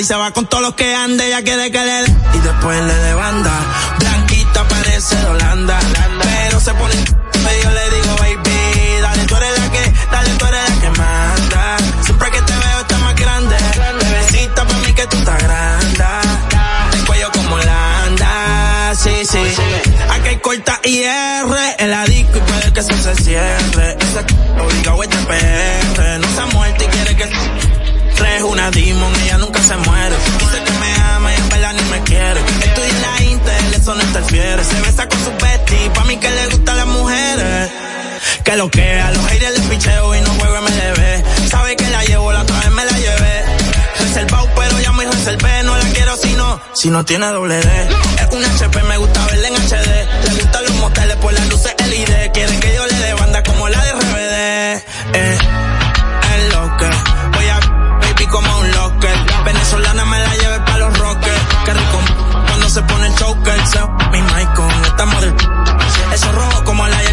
y se va con todos los que ande, ella quiere que le dé. Y después le de banda. Blanquita parece de Holanda. Pero se pone yo le digo, baby, dale, tú eres la que, dale, tú eres la que manda. Siempre que te veo está más grande. Bebecita para mí que tú estás grande. El cuello como la anda, sí, sí. Aquí hay corta IR en la disco y puede que eso se cierre. Esa obligado este PR. No se ha muerto y quiere que es una demon, ella nunca se muere. Dice que me ama y en verdad ni me quiere. Estoy en la Intel, eso no interfiere. Se besa con su bestie, pa' mí que le gustan las mujeres. Que lo que a los aires le picheo y no juego MLB. Sabe que la llevo, la otra vez me la llevé. Reservado, pero ya me reservé. No la quiero si no, si no tiene doble D. Es un HP, me gusta verla en HD. Le gustan los moteles por las luces LED. Quieren que yo le dé banda como la de RBD. Eh,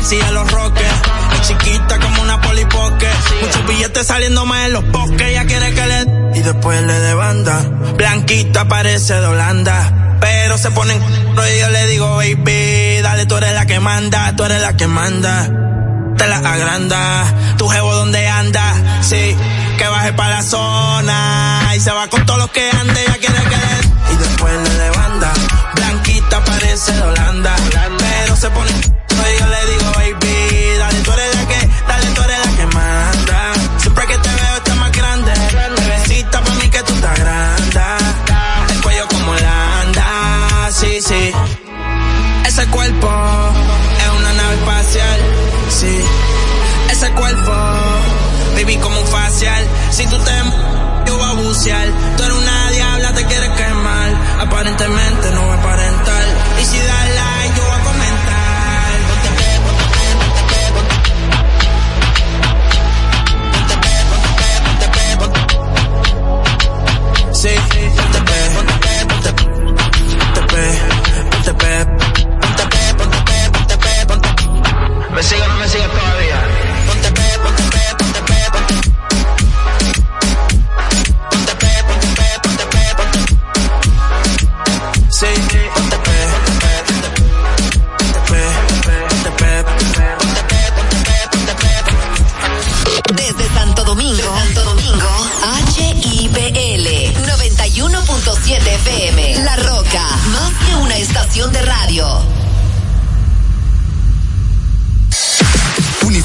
jersey de los rockers. Es chiquita como una polipoque. Muchos billetes saliendo más en los bosques. Ella quiere que le y después le de banda. Blanquita parece de Holanda. Pero se ponen y yo le digo, baby, dale, tú eres la que manda, tú eres la que manda. Te la agranda, tu jevo donde anda, sí, que baje para la zona. Y se va con todos los que ande, ya quiere que le... Y después le de banda. Blanquita parece de Holanda. Pero se pone constantemente, no voy a aparentar. Y si da like, yo voy a comentar. Ponte pe, ponte pe, ponte pe, ponte pe. Ponte pe, ponte pe, Sí, ponte pe, ponte pe, ponte pe. Ponte pe, ponte pe. Ponte pe, ponte pe, ponte pe, ponte Me sigue, no me sigue todavía. Estación de radio.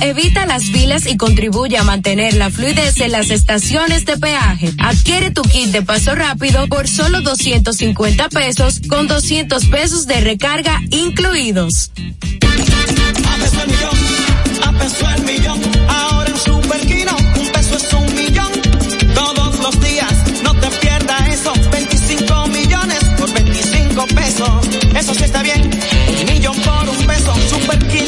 evita las filas y contribuye a mantener la fluidez en las estaciones de peaje. Adquiere tu kit de paso rápido por solo 250 pesos con 200 pesos de recarga incluidos. A peso el millón, a peso el millón. Ahora en Superquino, un peso es un millón. Todos los días, no te pierdas eso. 25 millones por 25 pesos. Eso sí está bien. Un millón por un peso. Superquino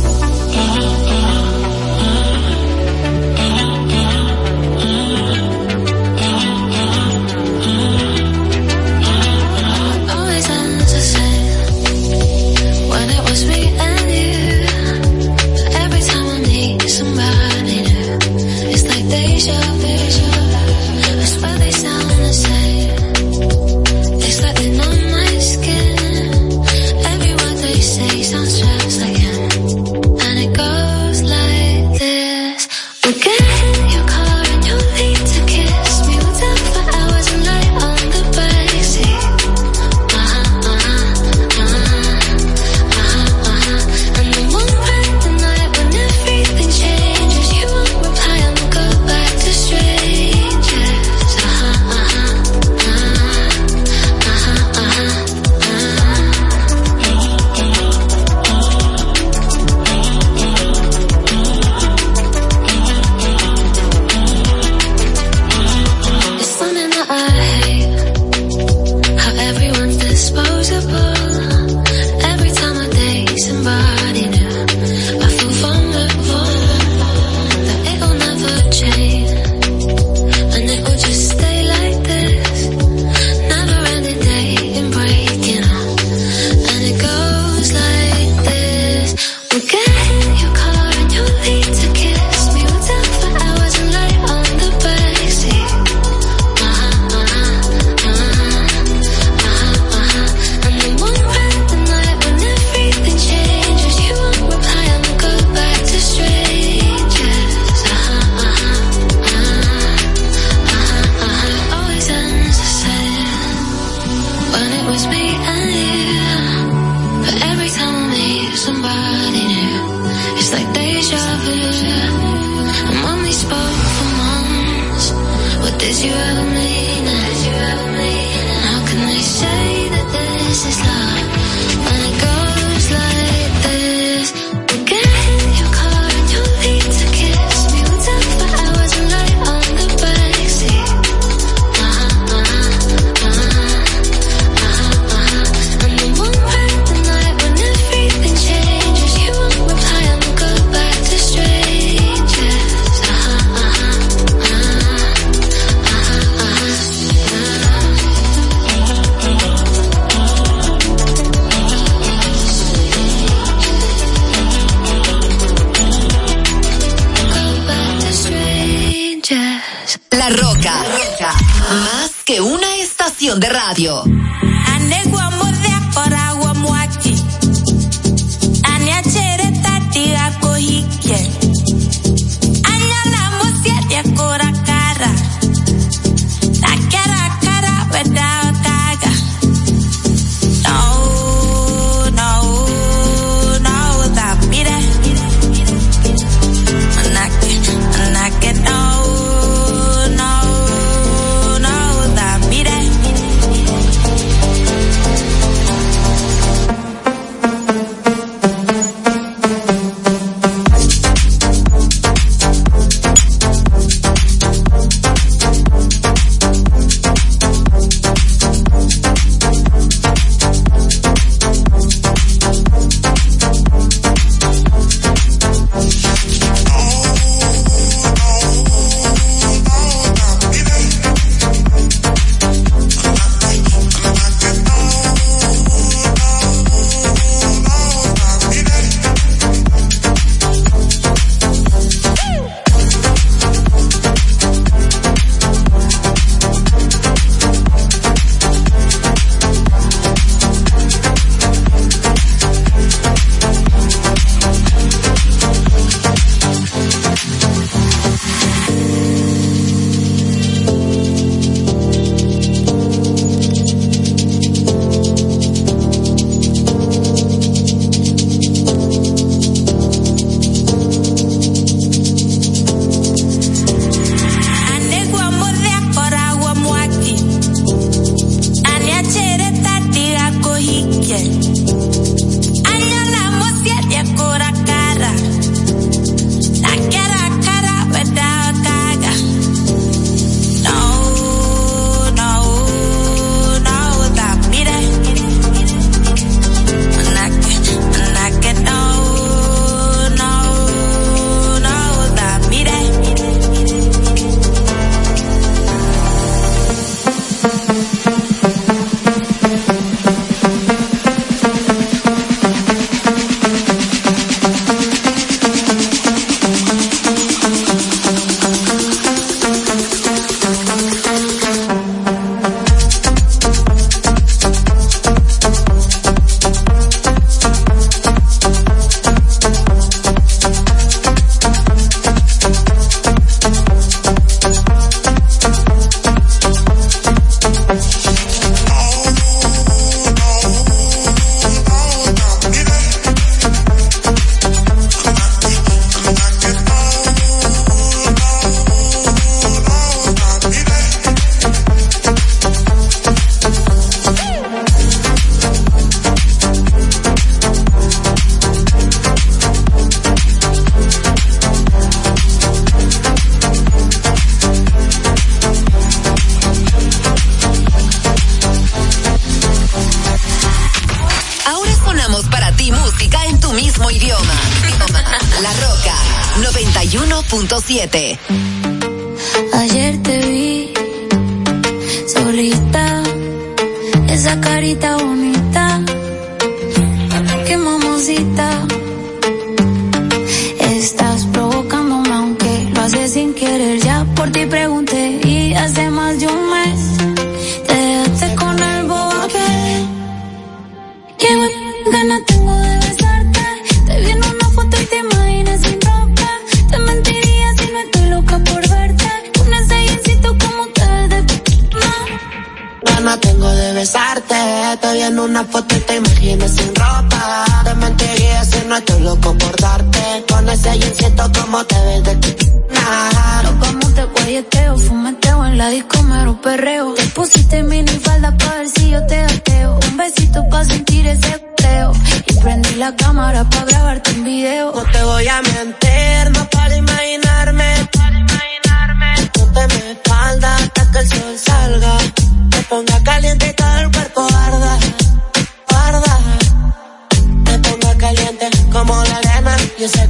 Y ese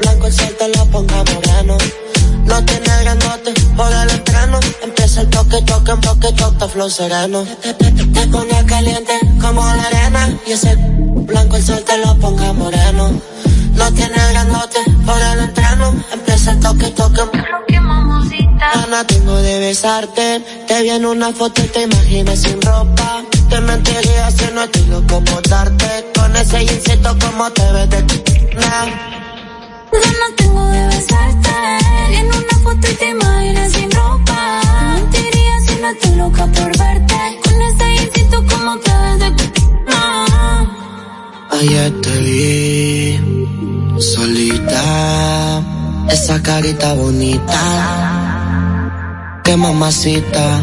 blanco el sol te lo ponga moreno. No tiene grandote por el entreno. Empieza el toque, toque, en toque, toque, flow sereno. Te, te, caliente como la arena. Y ese blanco el sol te lo ponga moreno. No tiene grandote por el entreno. Empieza el toque, toque. Ana tengo de besarte. Te vi en una foto y te imaginas sin ropa. Te mentiría si no estoy loco por darte. Con ese insecto como te ves de nah. no tengo de besarte. En una foto y te imaginas sin ropa. Te mentiría si no estoy loca por verte. Con ese insecto como te ves de nah. Ayer te vi solita, esa carita bonita mamacita.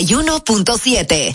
91.7.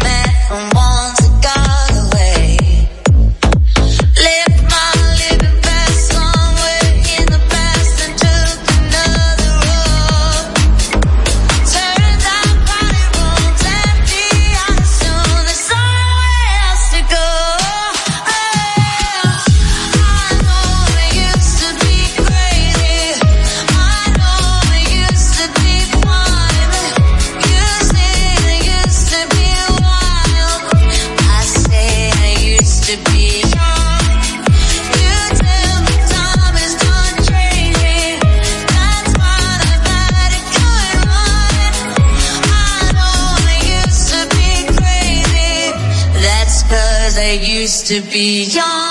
to be young.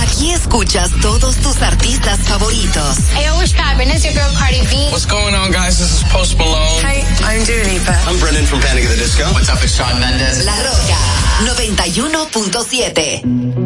Aquí escuchas todos tus artistas favoritos. Hey, what's poppin'? It's your girl Cardi B. What's going on, guys? This is Post Malone. Hi, I'm Dua Lipa. I'm Brendan from Panic at the Disco. What's up? It's Sean Mendes. La Roca 91.7.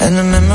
And the memories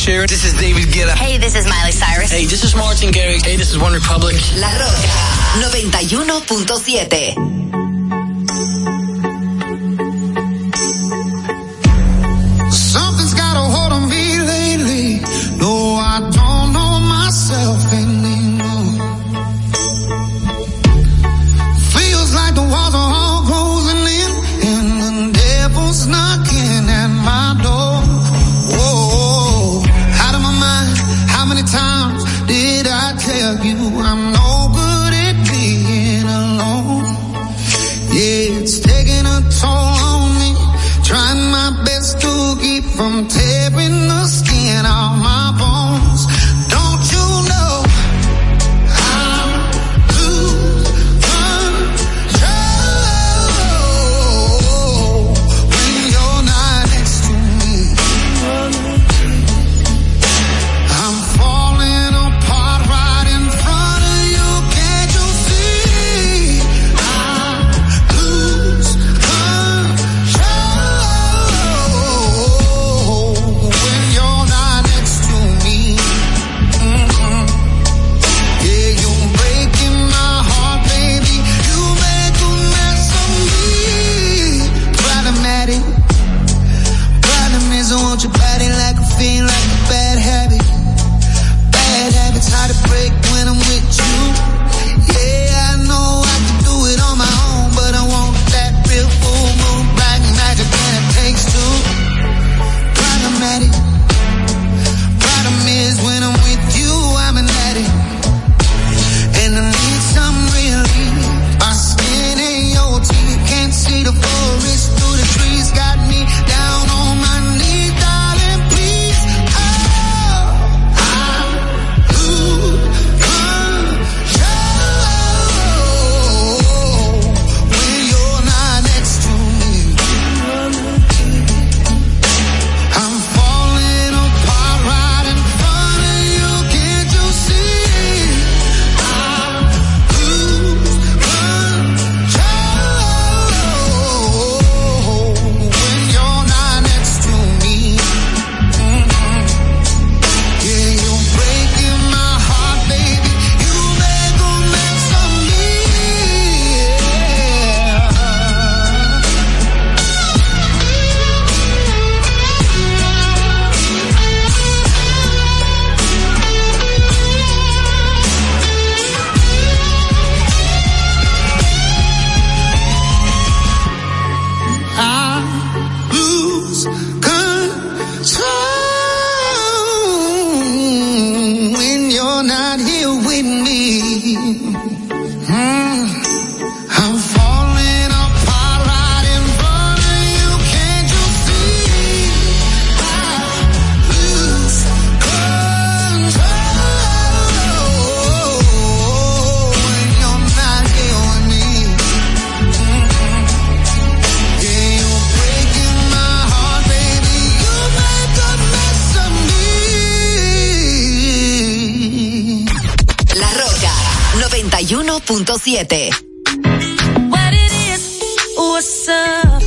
Sheeran. This is David Guetta. Hey, this is Miley Cyrus. Hey, this is Martin Garrix. Hey, this is One Republic. La Roca 91.7. 91.7. what it is, what's up.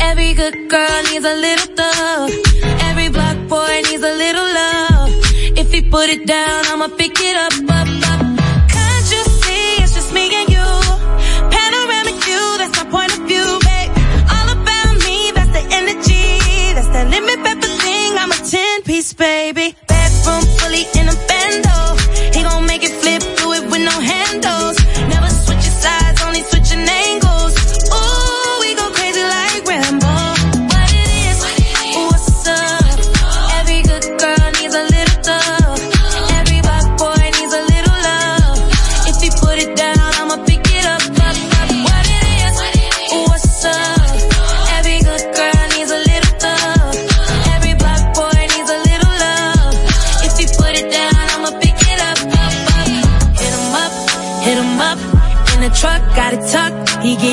Every good girl needs a little thug. Every black boy needs a little love. If he put it down, I'ma pick it up, up, up. Can't you see it's just me and you? Panoramic view, that's my point of view, babe. All about me, that's the energy. That's that limit pepper thing, I'm a 10 piece, baby.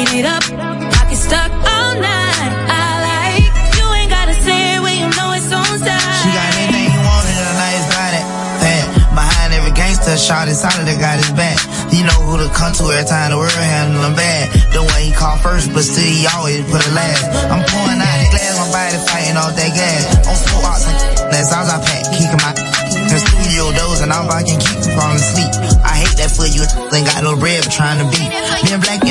Tucked. It up, pocket stuck all night. I like you ain't gotta say it when you know it's on time. She got anything you want in a nice body. Fat. Behind every gangster shot inside that got his back. You know who to come to every time the world handle him bad. The one he called first, but still he always put it last. I'm pouring out the glass, my body fighting off that gas. On four ox, that's all I pack, kicking my the studio doors and all I can keep from falling asleep. I hate that for you, ain't got no bread for trying to beat. Me Being black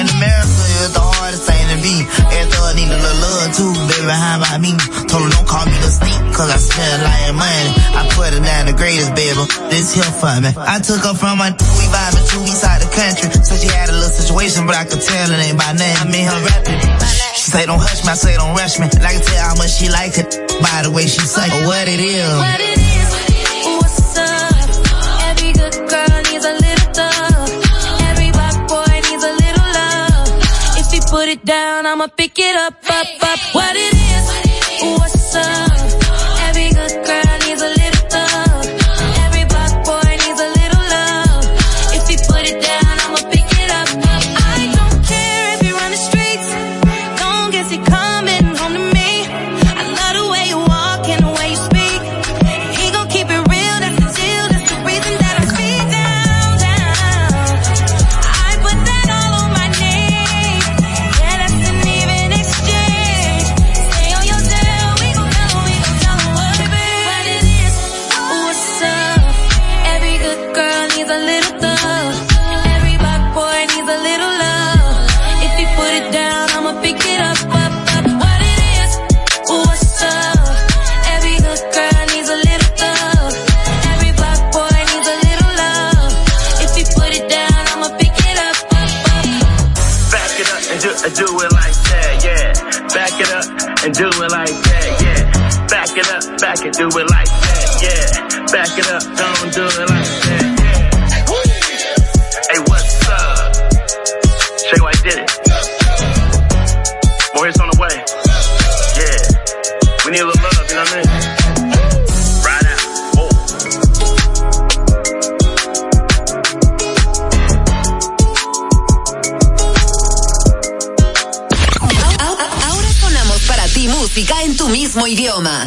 baby, how me? Told her don't call me the sneak, cause I spend like money. I put her down the greatest, baby. This here for me. I took her from my we vibing to east side the country. So she had a little situation, but I could tell it ain't by name. I made her rapping. She say don't hush me, I say don't rush me. And I can tell how much she like it by the way she say. What it is. What it is, it down, I'ma pick it up, up, up. What it is, what's up? Back it, do it like that, yeah. Back it up, don't do it like that, yeah. Hey, what's up? Shay White did it. More hits on the way. Yeah. We need a little love, you know what I mean? Right out. Ahora sonamos para ti música en tu mismo idioma.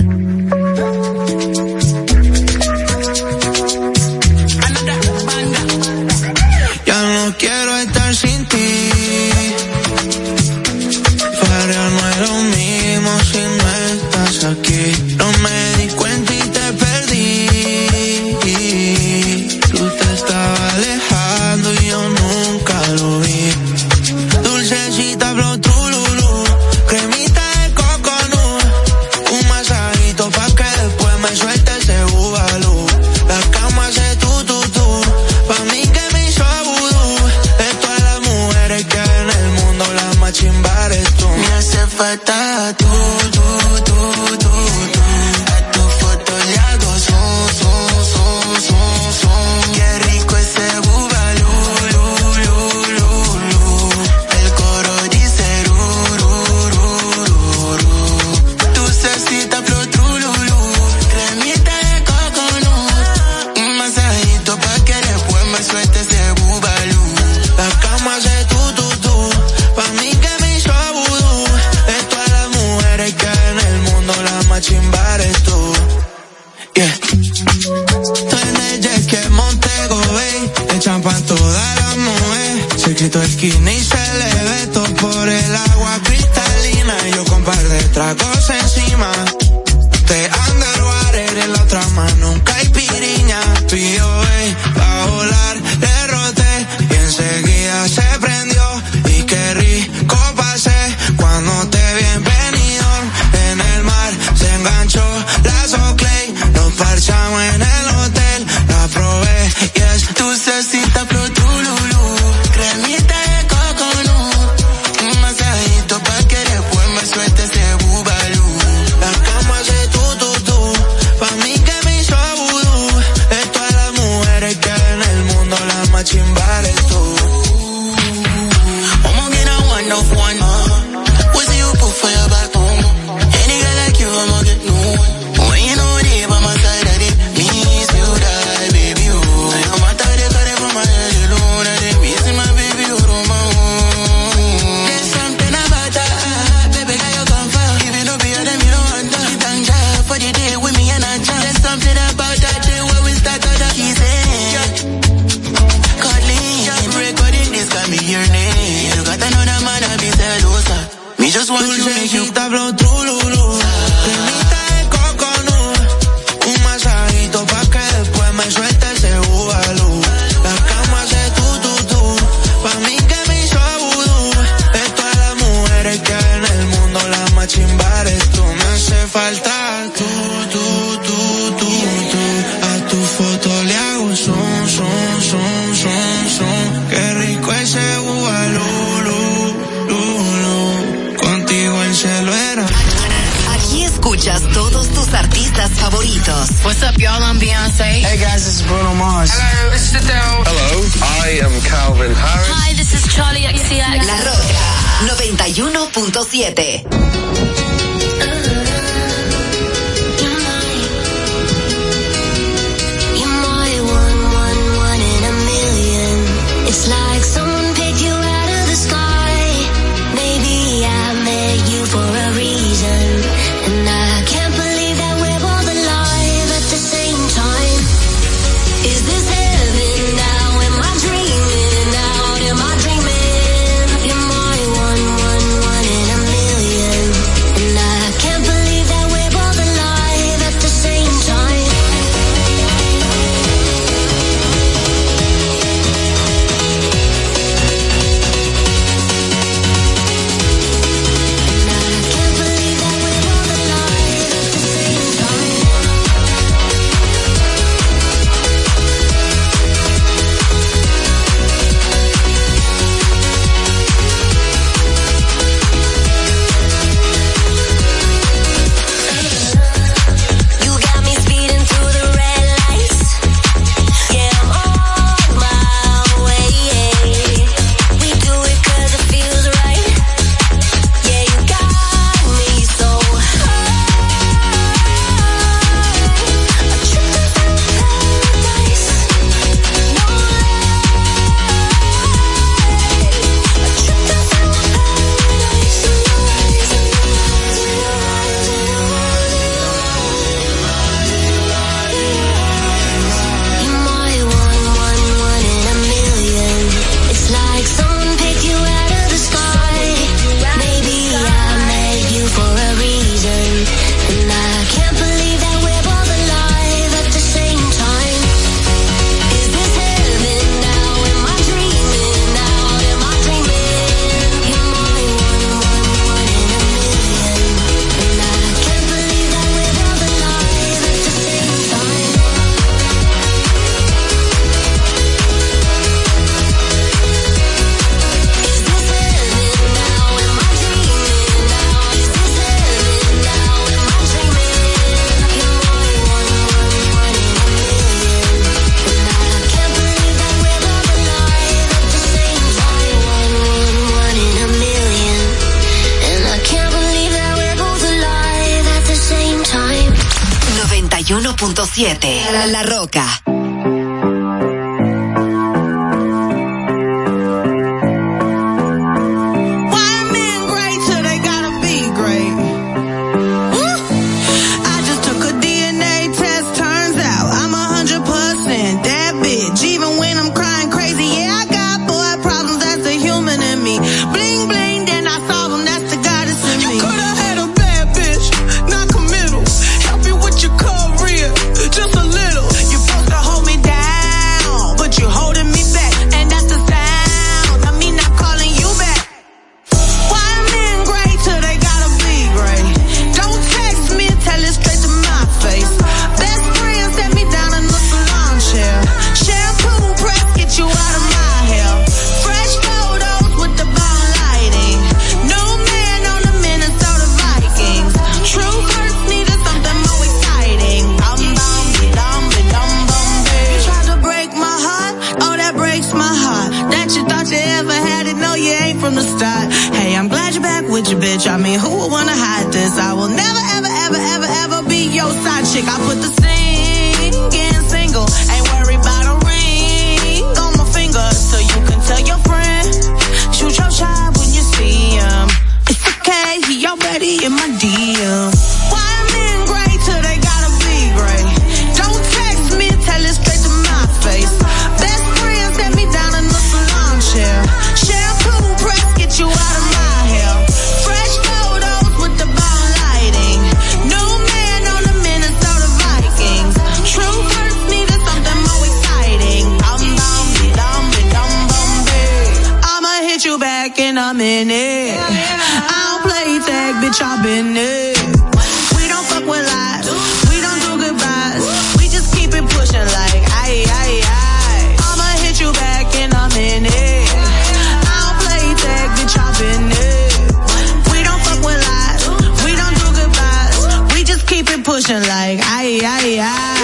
motion like, aye, aye, aye.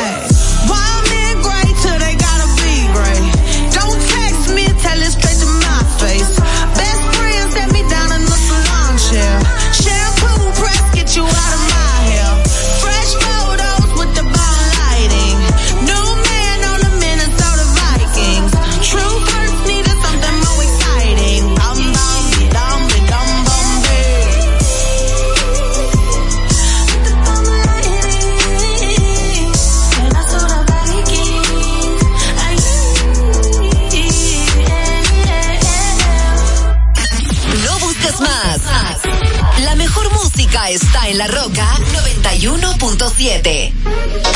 91.7.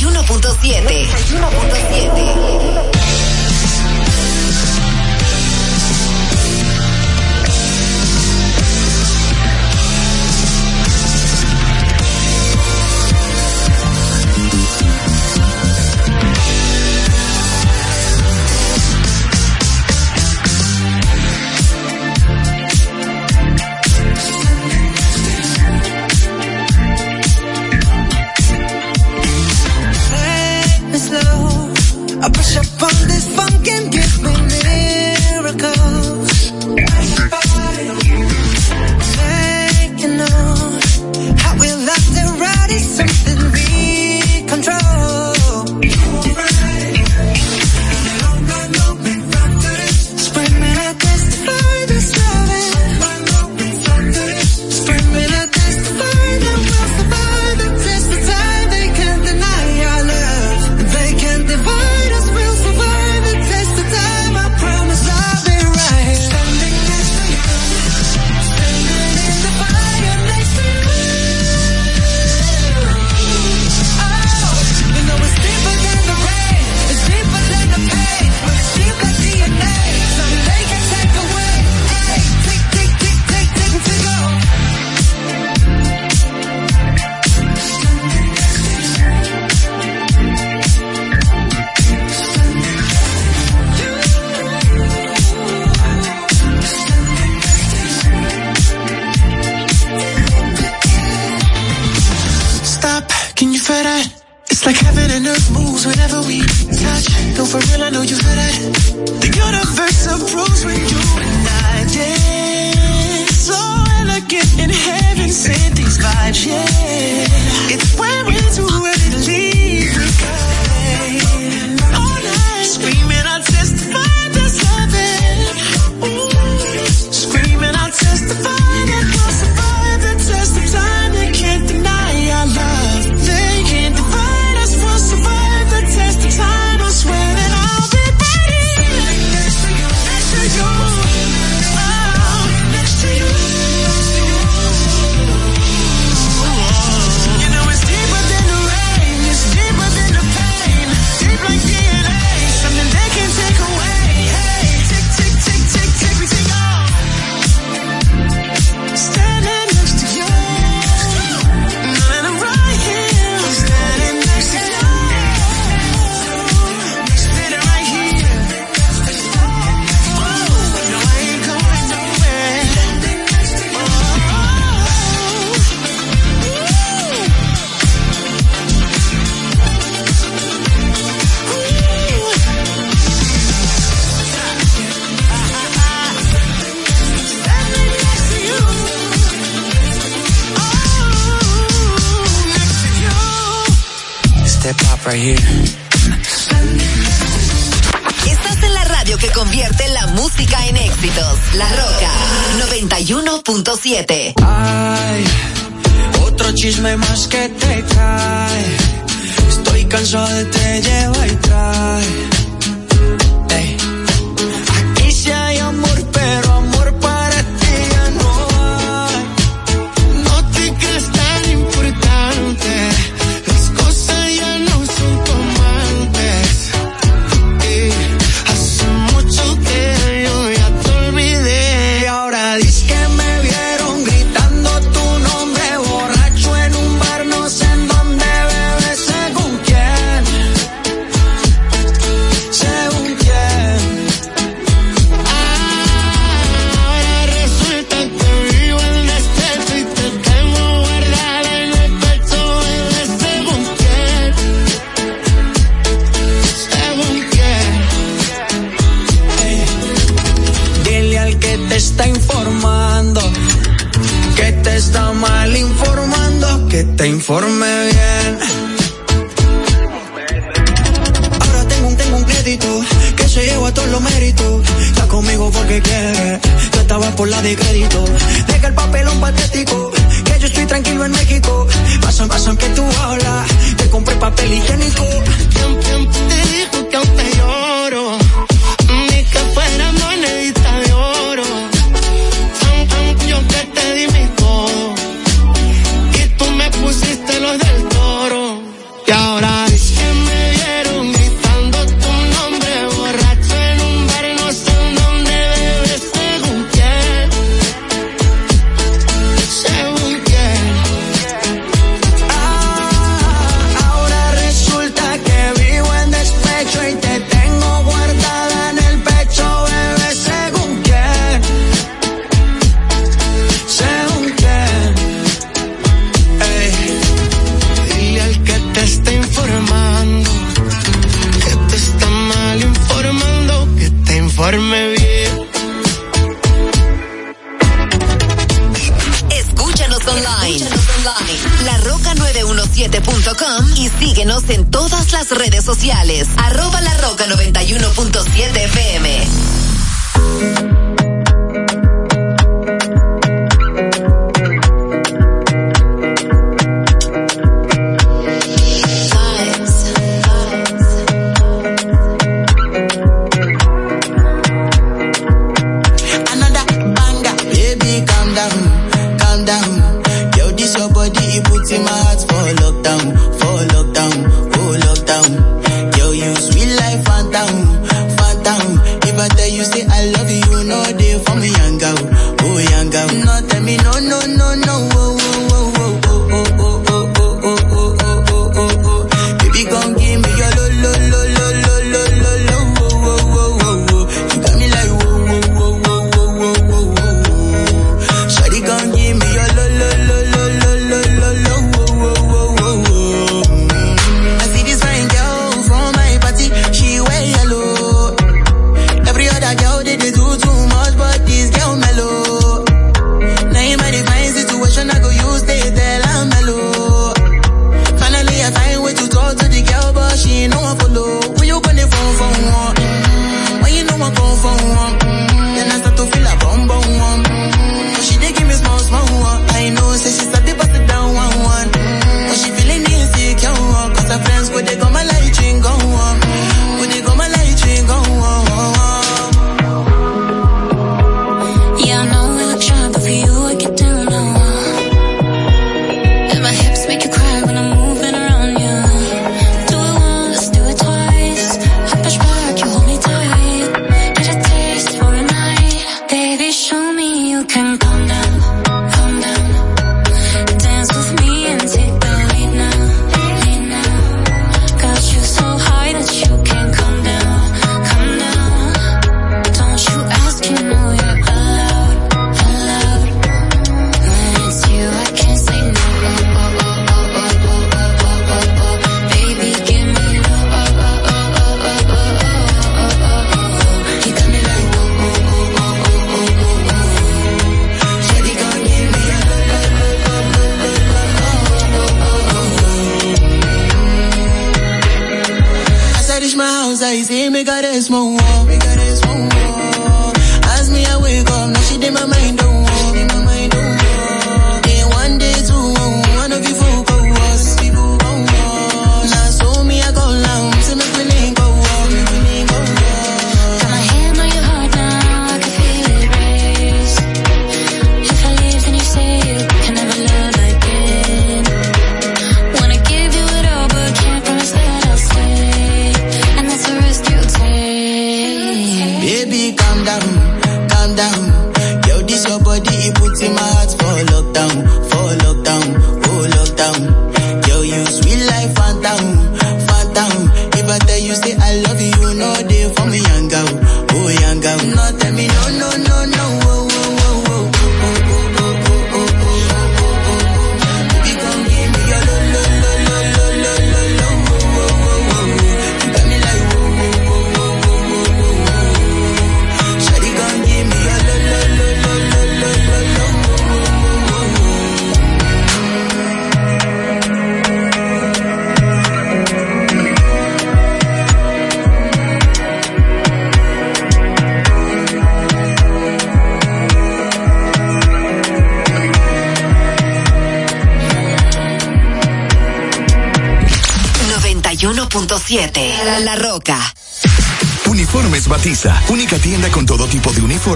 91.7. 91.7.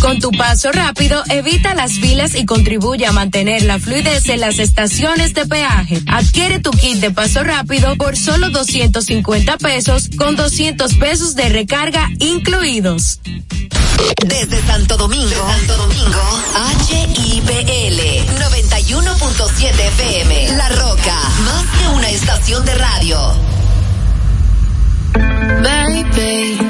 Con tu paso rápido, evita las filas y contribuye a mantener la fluidez en las estaciones de peaje. Adquiere tu kit de paso rápido por solo 250 pesos con 200 pesos de recarga incluidos. Desde Santo Domingo, Santo Domingo, HIPL 91.7 FM. La Roca, más que una estación de radio. Baby,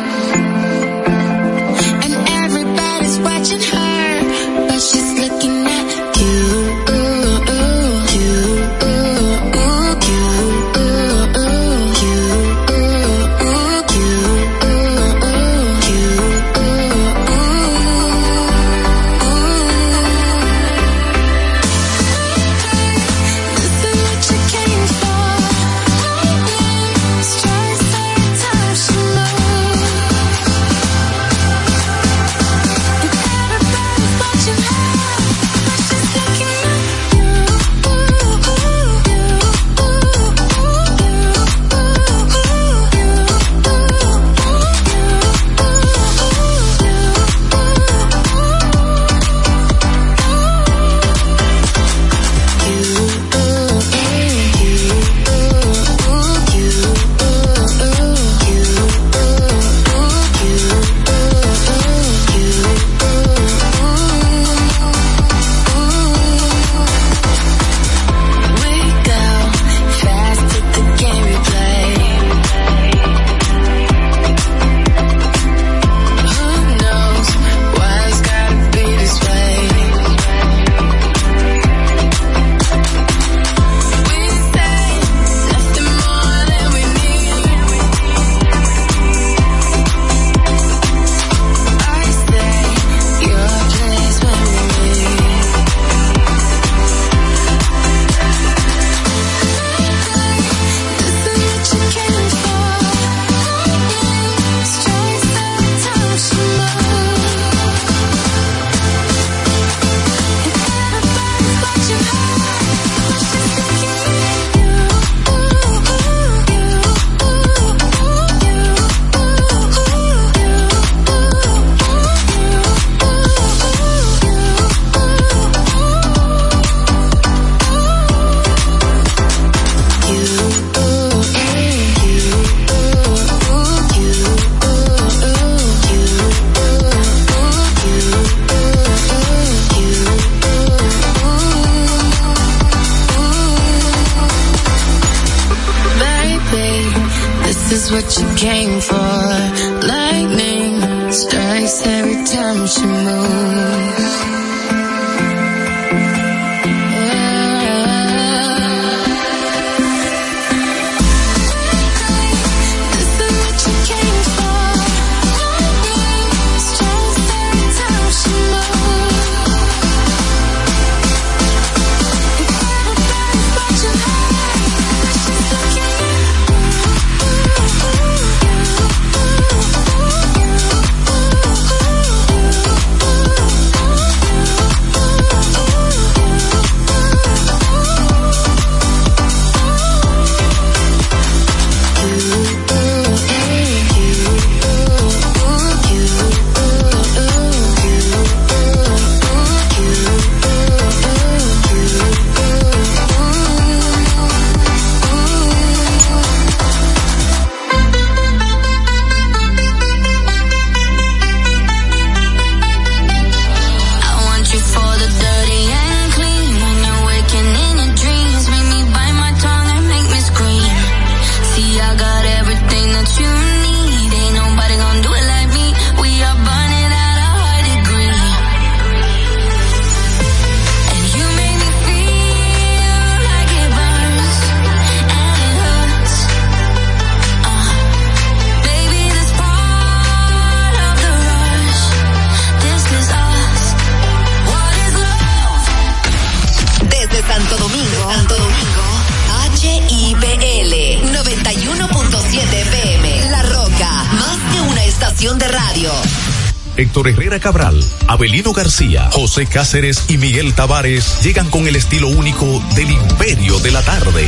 Cáceres y Miguel Tavares llegan con el estilo único del imperio de la tarde.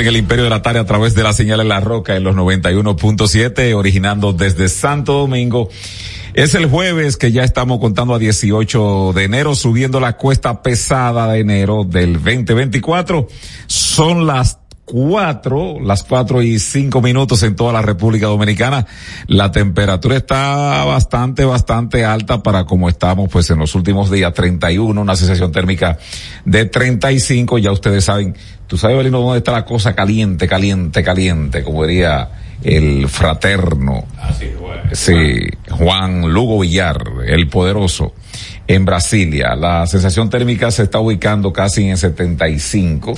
En el Imperio de la Tarde a través de la señal en la roca en los 91.7, originando desde Santo Domingo. Es el jueves que ya estamos contando a 18 de enero, subiendo la cuesta pesada de enero del 2024. Son las cuatro, las cuatro y cinco minutos en toda la República Dominicana. La temperatura está bastante, bastante alta para como estamos pues en los últimos días, 31, una sensación térmica de 35, ya ustedes saben, tú sabes, Belino, dónde está la cosa caliente, caliente, caliente, como diría el fraterno. Sí, Juan Lugo Villar, el poderoso, en Brasilia. La sensación térmica se está ubicando casi en 75.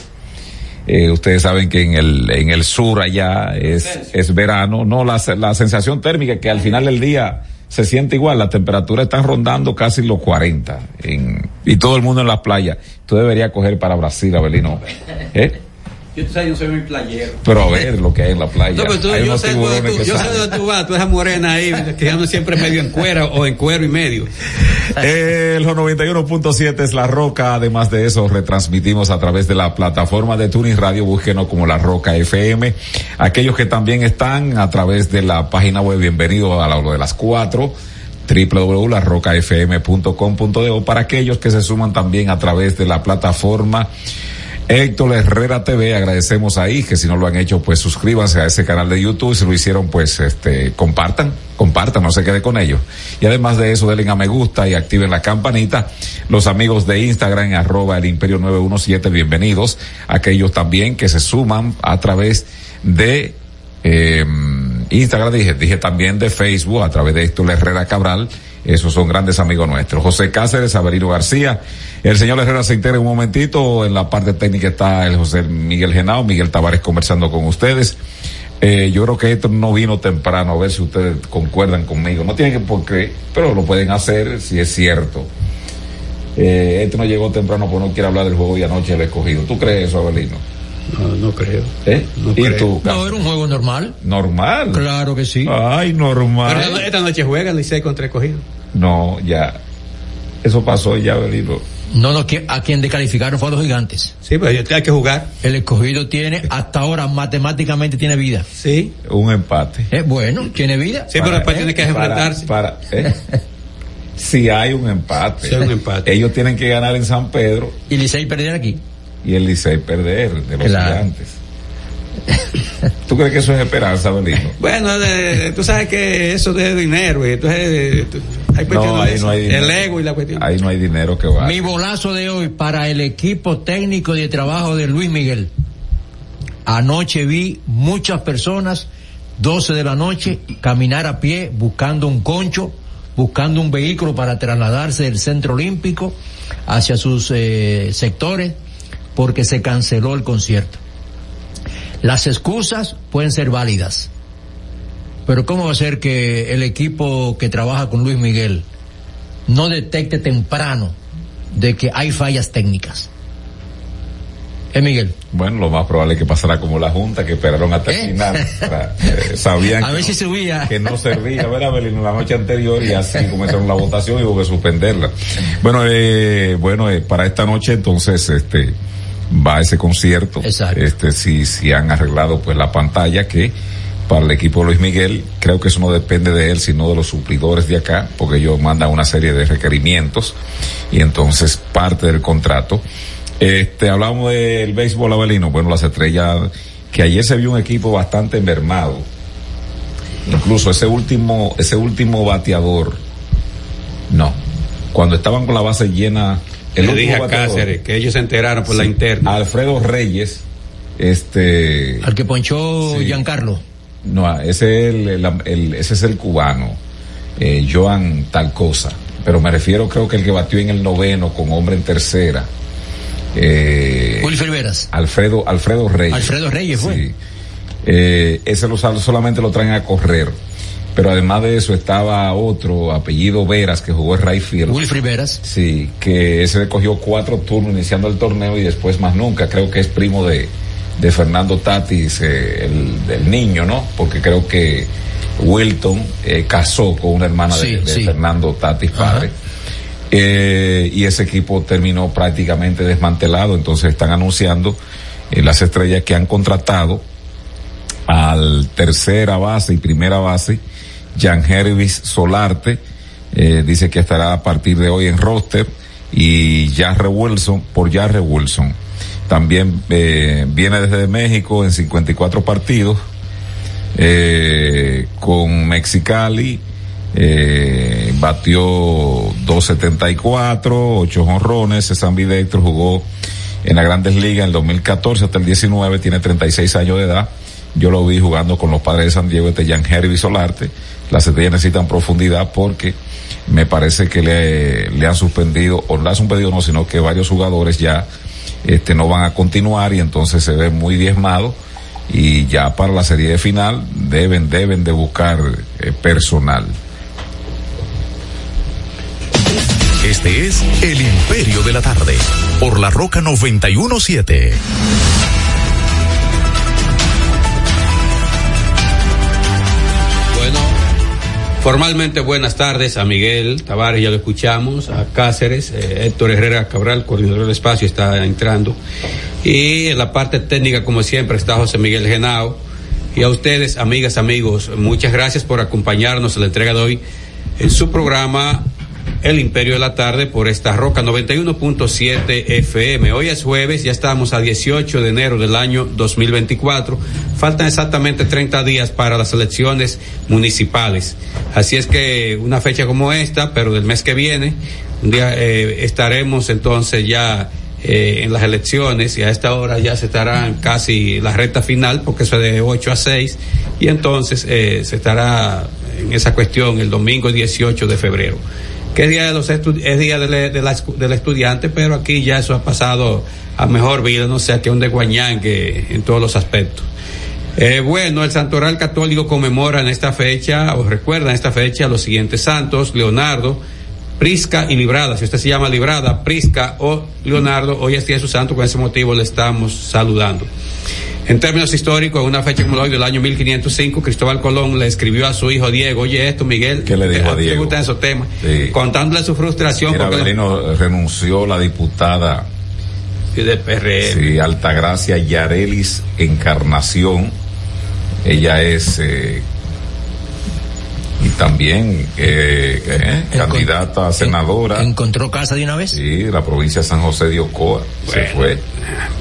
Eh, ustedes saben que en el, en el sur allá es, es verano. No, la, la sensación térmica que al final del día se siente igual. La temperatura está rondando casi los 40 en, y todo el mundo en la playa. Tú deberías coger para Brasil, Abelino. ¿Eh? Yo, tú sabes, yo soy muy playero. Pero a ver lo que hay en la playa. No, pero tú, Hay yo sé tú, yo sé dónde tú vas, tú esa morena ahí, que ando siempre medio en cuero o en cuero y medio. Eh, El 91.7 es La Roca. Además de eso, retransmitimos a través de la plataforma de Tuning Radio. Búsquenos como La Roca FM. Aquellos que también están a través de la página web, bienvenido a lo de las cuatro www.larrocafm.com.de para aquellos que se suman también a través de la plataforma Héctor Herrera TV, agradecemos ahí que si no lo han hecho, pues suscríbanse a ese canal de YouTube. Si lo hicieron, pues este, compartan, compartan, no se quede con ellos. Y además de eso, denle a me gusta y activen la campanita. Los amigos de Instagram, arroba el imperio 917, bienvenidos. Aquellos también que se suman a través de, eh, Instagram, dije, dije también de Facebook, a través de Héctor Herrera Cabral. Esos son grandes amigos nuestros. José Cáceres, Avelino García. El señor Herrera se integra un momentito. En la parte técnica está el José Miguel Genao, Miguel Tavares conversando con ustedes. Eh, yo creo que esto no vino temprano, a ver si ustedes concuerdan conmigo. No tienen por qué, pero lo pueden hacer si es cierto. Eh, este no llegó temprano porque no quiere hablar del juego y anoche el escogido. ¿Tú crees eso, Avelino? No, no creo. ¿Eh? ¿Y creo. tú? No, era un juego normal. ¿Normal? Claro que sí. Ay, normal. Pero esta noche juega el Licey contra escogido. No, ya. Eso pasó ya, Belino. No, no, que- a quien descalificaron fue a los gigantes. Sí, pero hay que jugar. El escogido tiene, hasta ahora matemáticamente tiene vida. Sí. Un empate. Es bueno, tiene vida. Sí, pero después tiene que enfrentarse. Para, ¿eh? si hay un empate. Si hay un empate. Ellos tienen que ganar en San Pedro Y Licey perder aquí. Y el Licey perder de los Claro. gigantes. ¿Tú crees que eso es esperanza, Belino? Bueno, de- tú sabes que eso de dinero, y entonces tú- hay cuestiones No, ahí eso. no hay dinero. El ego y la cuestión. Ahí no hay dinero que va. Mi bolazo de hoy para el equipo técnico de trabajo de Luis Miguel. Anoche vi muchas personas, 12 de la noche, caminar a pie buscando un concho, buscando un vehículo para trasladarse del centro olímpico hacia sus eh, sectores porque se canceló el concierto. Las excusas pueden ser válidas, pero ¿cómo va a ser que el equipo que trabaja con Luis Miguel no detecte temprano de que hay fallas técnicas? ¿Eh, Miguel? Bueno, lo más probable es que pasará como la Junta, que esperaron hasta el final. para- eh, sabían A que no- subía. que no servía, ¿verdad, Belino? La noche anterior y así comenzaron la votación y hubo que suspenderla. Bueno, eh, bueno, eh, para esta noche entonces, este, va ese concierto. Este, si, si han arreglado pues la pantalla que para el equipo de Luis Miguel, creo que eso no depende de él, sino de los suplidores de acá, porque ellos mandan una serie de requerimientos y entonces parte del contrato. Este, hablamos del béisbol abelino, bueno, las estrellas, que ayer se vio un equipo bastante mermado. Incluso ese último, ese último bateador, no. Cuando estaban con la base llena, el Le dije a Cáceres que ellos se enteraron por la Sí, interna. Alfredo Reyes, este. Al que ponchó Giancarlo. No, ese es el, el- el- ese es el cubano, eh, Joan tal cosa. Pero me refiero, creo que el que batió en el noveno con hombre en tercera. Eh, Wilfred Veras. Alfredo, Alfredo Reyes. Alfredo Reyes fue. Sí. Eh, ese lo, solamente lo traen a correr. Pero además de eso estaba otro apellido Veras que jugó en Rayfield. Wilfred Veras. Sí, que ese le cogió cuatro turnos iniciando el torneo y después más nunca. Creo que es primo de, de Fernando Tatis, eh, el, del niño, ¿no? Porque creo que Wilton eh, casó con una hermana de, Sí, de sí. Fernando Tatis padre. Eh, y ese equipo terminó prácticamente desmantelado. Entonces están anunciando eh, las estrellas que han contratado al tercera base y primera base, Jan Hervis Solarte, eh, dice que estará a partir de hoy en roster, y Jarre Wilson, por Jarre Wilson. También eh, viene desde México en 54 partidos, eh, con Mexicali, eh, batió 274, 8 honrones, César Vidector jugó en las grandes ligas en el 2014 hasta el 19, tiene 36 años de edad. Yo lo vi jugando con los padres de San Diego, este Jan Hervey Solarte. Las estrellas necesitan profundidad porque me parece que le, le han suspendido, o no le suspendido no, sino que varios jugadores ya este, no van a continuar y entonces se ve muy diezmado y ya para la serie de final deben, deben de buscar eh, personal. Este es El Imperio de la Tarde, por la Roca 917. Formalmente buenas tardes a Miguel Tavares, ya lo escuchamos, a Cáceres, eh, Héctor Herrera Cabral, coordinador del espacio, está entrando. Y en la parte técnica, como siempre, está José Miguel Genao. Y a ustedes, amigas, amigos, muchas gracias por acompañarnos en la entrega de hoy en su programa El Imperio de la Tarde por esta Roca 91.7 FM. Hoy es jueves, ya estamos a 18 de enero del año 2024. Faltan exactamente 30 días para las elecciones municipales. Así es que una fecha como esta, pero del mes que viene, un día eh, estaremos entonces ya eh, en las elecciones y a esta hora ya se estarán casi la recta final porque eso es de 8 a 6 y entonces eh, se estará en esa cuestión el domingo 18 de febrero que es día de los es día de del estudiante pero aquí ya eso ha pasado a mejor vida no sé que un desguañangue en todos los aspectos eh, bueno, el Santoral Católico conmemora en esta fecha, o recuerda en esta fecha, los siguientes santos, Leonardo, Prisca y Librada. Si usted se llama Librada, Prisca o Leonardo, hoy es día de su santo, con ese motivo le estamos saludando. En términos históricos, en una fecha como la hoy del año 1505, Cristóbal Colón le escribió a su hijo Diego, oye esto, Miguel. ¿Qué le dijo a ¿te Diego? gustan esos temas? Sí. Contándole su frustración Mira, porque renunció la diputada de PRM. Sí, Altagracia Yarelis Encarnación. Ella es eh, también eh, eh, candidata a senadora. ¿Encontró casa de una vez? Sí, la provincia de San José de Ocoa. Se fue.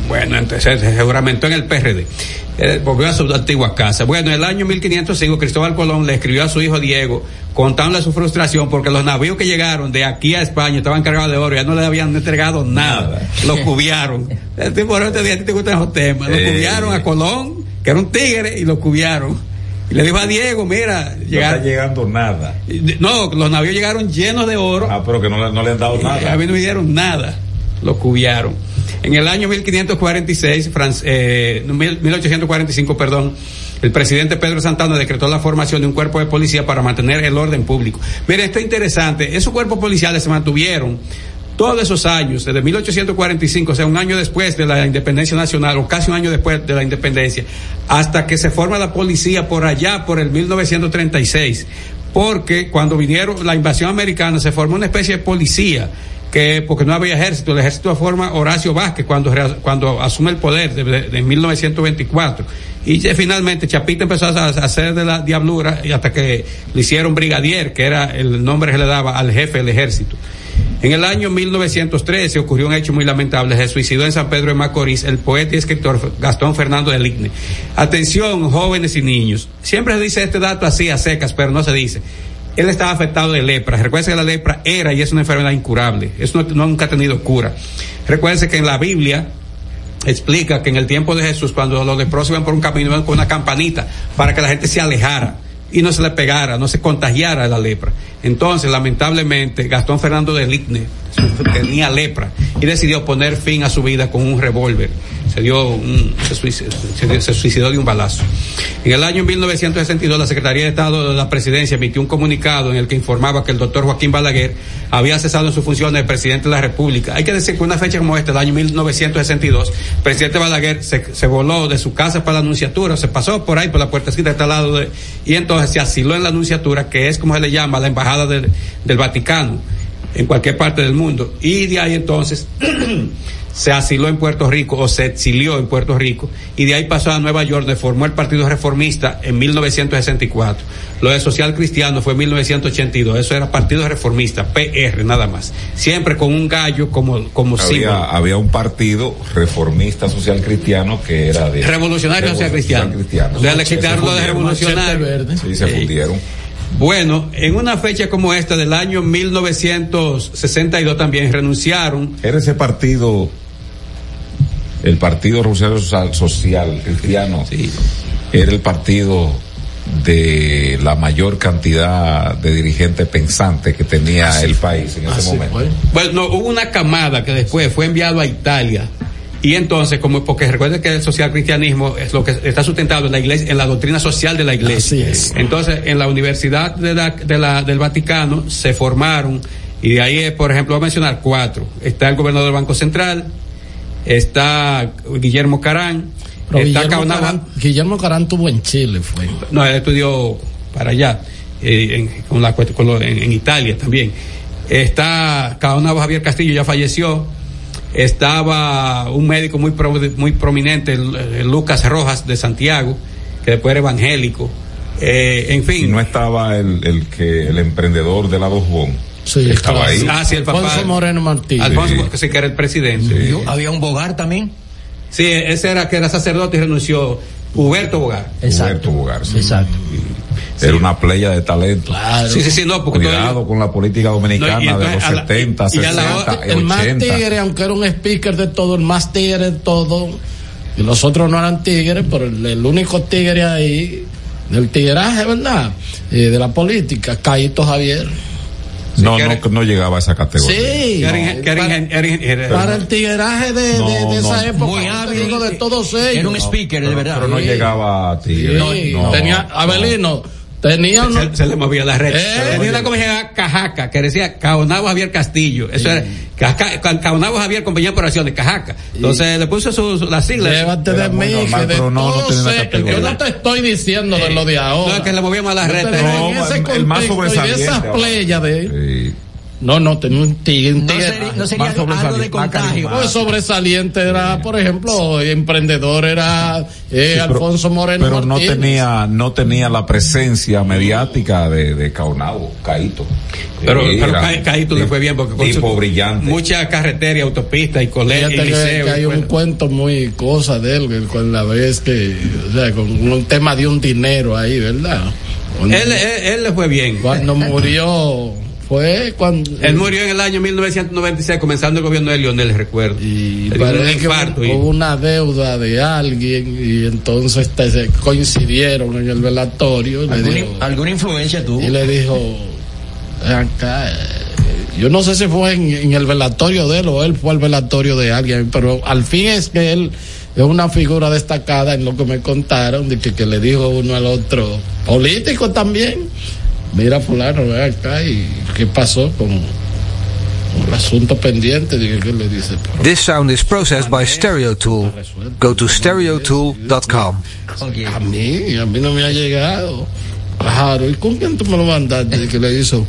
Bueno, entonces se juramentó en el PRD. Eh, volvió a su antigua casa. Bueno, en el año 1505 Cristóbal Colón le escribió a su hijo Diego contándole su frustración porque los navíos que llegaron de aquí a España estaban cargados de oro, ya no le habían entregado nada, lo cubiaron. El tipo no te, a ti te gustan esos temas, lo Eh. cubiaron a Colón, que era un tigre, y lo cubiaron. Y le dijo a Diego, mira, No está llegando nada. no, los navíos llegaron llenos de oro. Ah, pero que no, le- no le han dado nada. A mí no me dieron nada, lo cubiaron. En el año 1546, Fran- eh, no, mil- 1845, perdón, el presidente Pedro Santana decretó la formación de un cuerpo de policía para mantener el orden público. Mire, esto es interesante, esos cuerpos policiales se mantuvieron todos esos años, desde 1845, o sea, un año después de la independencia nacional, o casi un año después de la independencia, hasta que se forma la policía por allá, por el 1936. Porque cuando vinieron la invasión americana, se formó una especie de policía que porque no había ejército, el ejército forma Horacio Vázquez cuando, cuando asume el poder de, de- de 1924. Y finalmente Chapita empezó a, a hacer de la diablura y hasta que le hicieron brigadier, que era el nombre que le daba al jefe del ejército. En el año 1913 ocurrió un hecho muy lamentable. Se suicidó en San Pedro de Macorís el poeta y escritor Gastón Fernando de Ligne. Atención, jóvenes y niños. Siempre se dice este dato así a secas, pero no se dice. Él estaba afectado de lepra. Recuerden que la lepra era y es una enfermedad incurable. Eso no, no nunca ha tenido cura. Recuerden que en la Biblia explica que en el tiempo de Jesús, cuando los leprosos iban por un camino, iban con una campanita para que la gente se alejara y no se le pegara, no se contagiara la lepra. Entonces, lamentablemente, Gastón Fernando de Ligne tenía lepra y decidió poner fin a su vida con un revólver. Se dio un, se, suicidó, se suicidó de un balazo. En el año 1962, la Secretaría de Estado de la Presidencia emitió un comunicado en el que informaba que el doctor Joaquín Balaguer había cesado en su función de presidente de la República. Hay que decir que una fecha como esta, el año 1962, el presidente Balaguer se, voló de su casa para la anunciatura, se pasó por ahí por la puertecita de este lado de, y entonces se asiló en la anunciatura, que es como se le llama la embajada del Vaticano en cualquier parte del mundo. Y de ahí entonces se asiló en Puerto Rico o se exilió en Puerto Rico y de ahí pasó a Nueva York, donde formó el Partido Reformista en 1964. Lo de Social Cristiano fue en 1982, eso era Partido Reformista, PR nada más. Siempre con un gallo como, como símbolo. Había, había un partido reformista social cristiano que era de Revolucionario social cristiano. cristiano. Le- le quitaron lo de revolucionario. Sí, se fundieron. Bueno, en una fecha como esta del año 1962 también renunciaron Era ese partido, el Partido Revolucionario Social, Social Cristiano, era el partido de la mayor cantidad de dirigentes pensantes que tenía el país en ese momento. Bueno, no, hubo una camada que después fue enviado a Italia. Y entonces, como porque recuerden que el social cristianismo es lo que está sustentado en la iglesia, en la doctrina social de la iglesia. Entonces, en la Universidad de la- de la- del Vaticano se formaron, y de ahí, por ejemplo, voy a mencionar cuatro. Está el gobernador del Banco Central, está Guillermo Carán, Pero está Guillermo Caonaba- Carán, Guillermo Carán tuvo en Chile, fue. no, él estudió para allá, eh, en, con la, cuest- con lo- en, en Italia también. Está Caonabo Javier Castillo, ya falleció. Estaba un médico muy, pro- muy prominente, Lucas Rojas de Santiago, que después era evangélico. Eh, en fin. Y no estaba el, el que el emprendedor de la Dos Bon. Sí, estaba ahí. Ah, sí, el papá. Alfonso Moreno Martínez. Alfonso, que sí que era el presidente. Había un Bogar también. Sí, ese era que era sacerdote y renunció. Huberto Bogar. Huberto Bogar, sí. Exacto. Era una playa de talento. Sí, sí, sí, no, porque Cuidado con la política dominicana No, y entonces de los a la- 70, y a la 60, el más 80. tigre, aunque era un speaker de todo, el más tigre de todo, y los otros no eran tigres, pero el, el único tigre ahí, del tigueraje, ¿verdad? Eh, de la política, Caíto Javier. No, no, no llegaba a esa categoría. Sí. Para el tigueraje de, de- No, de esa no. época, Muy hábil. de todos ellos. Era un speaker, de verdad. Pero no Sí. llegaba a ti. Sí, no, tenía, Abelino, Tenía se, se le movía la red. Eh, Tenía una compañía se Cajaca, que decía Caonabo Javier Castillo. Eso era Caja- Ca- Caonabo Javier Compañía de Operaciones, Cajaca. Entonces le puso su, su- las siglas. Llévate de mí, que de todo sé, que yo no te estoy diciendo de lo de ahora. No, que le movíamos a la red. te digo, en ese contexto y de esas playas de... No, no, tenía un tigre. un tigre sería- no sería más algo de contagio. Pues sobresaliente era, por ejemplo, emprendedor era eh, Sí, pero- Alfonso Moreno Pero no Martínez. tenía, no tenía la presencia mediática de, de Caonabo, Caito. Pero, Sí, pero Ca- Caíto le fue bien porque con tipo su- brillante. mucha carretera y autopista y colegio y liceo. que hay un cuento muy cosa de él, con la vez que, o sea, con un tema de un dinero ahí, ¿verdad? Cuando, Él, él, él le fue bien. cuando murió, fue cuando... Él murió en el año 1996, comenzando el gobierno de Lionel, recuerdo. Y parece que y- hubo una deuda de alguien y entonces te- se coincidieron en el velatorio. y le ¿Alguna, dijo- alguna influencia tuvo? y le dijo, "Ven acá, eh, yo no sé si fue en, en el velatorio de él o él fue al velatorio de alguien, pero al fin es que él es una figura destacada en lo que me contaron, de que, que le dijo uno al otro, político también, mira fulano, acá y qué pasó con, con el asunto pendiente, dije, ¿qué le dice? This sound is processed by Stereotool. Go to stereotool.com. A mí, a mí no me ha llegado. Claro, ¿y con quién tú me lo mandaste? Que le hizo